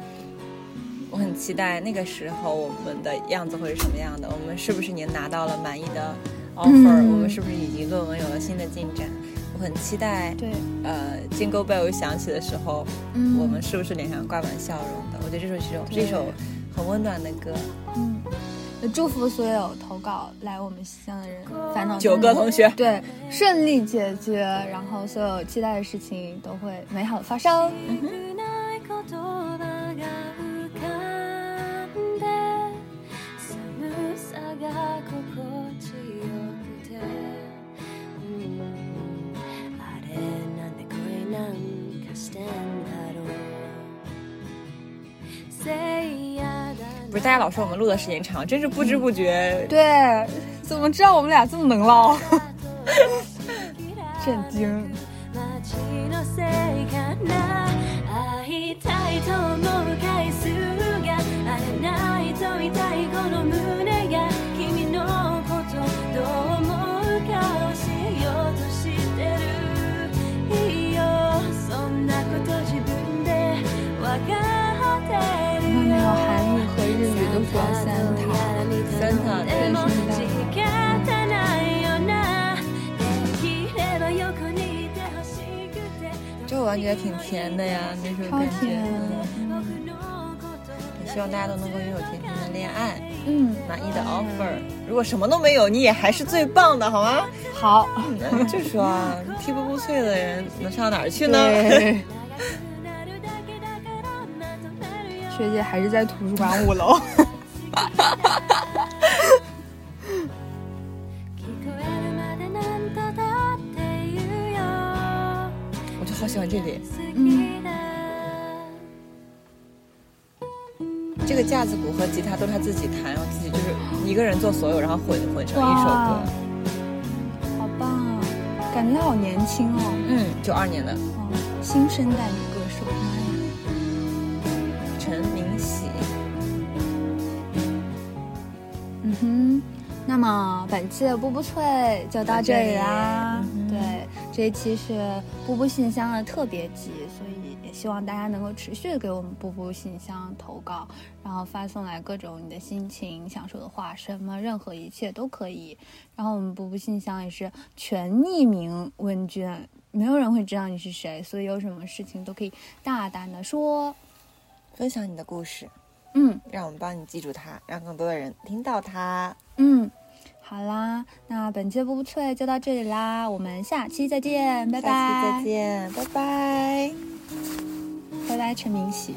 A: 我很期待那个时候我们的样子会是什么样的？我们是不是已经拿到了满意的 offer？、
B: 嗯
A: 我们是不是已经论文有了新的进展？我很期待，
B: 对，
A: 呃，Jingle Bell 响起的时候，
B: 嗯。
A: 我们是不是脸上挂满笑容的？我觉得这首是一首这首很温暖的歌。
B: 嗯，也祝福所有投稿来我们西乡的人，烦恼
A: 九个同学，
B: 对顺利解决，然后所有期待的事情都会美好的发生。
A: 不是大家老说我们录的时间长，真是不知不觉。
B: 对，怎么知道我们俩这么能唠？震惊！
D: わかってるよ
B: 然后那个韩语和日语都说 Santa，
A: Santa，
D: でも仕方ないよなできれば横にいてほしくて
A: 这我感觉挺甜的呀，那首
B: 超
A: 感觉。
B: 甜
A: 嗯也希望大家都能够拥有甜甜的恋爱，
B: 嗯，
A: 满意的 offer。如果什么都没有，你也还是最棒的，好吗？
B: 好，
A: 嗯就说啊，踢不不脆的人能上哪儿去呢？
B: 对，学姐还是在图书馆五楼。
D: 聞こえるまでなんとだって言うよ
A: 我就好喜欢这里，
D: 好きだ
A: 这个架子鼓和吉他都是他自己弹，然后自己就是一个人做所有，然后混混成一首
B: 哇
A: 歌。
B: 好棒啊！感觉好年轻哦，
A: 嗯，九二年的
B: 哦，新生代女歌 那么本期的波波脆就到这里啦。
A: 嗯
B: 对，这一期是波波信箱的特别集，所以也希望大家能够持续的给我们波波信箱投稿，然后发送来各种你的心情、想说的话，什么任何一切都可以。然后我们波波信箱也是全匿名问卷，没有人会知道你是谁，所以有什么事情都可以大胆的说。
A: 分享你的故事，
B: 嗯
A: 让我们帮你记住它，让更多的人听到它。
B: 嗯，好啦，那本期的布布脆就到这里啦，我们下期再见，拜拜，
A: 下期再见，拜拜。
B: 拜拜，陈明喜。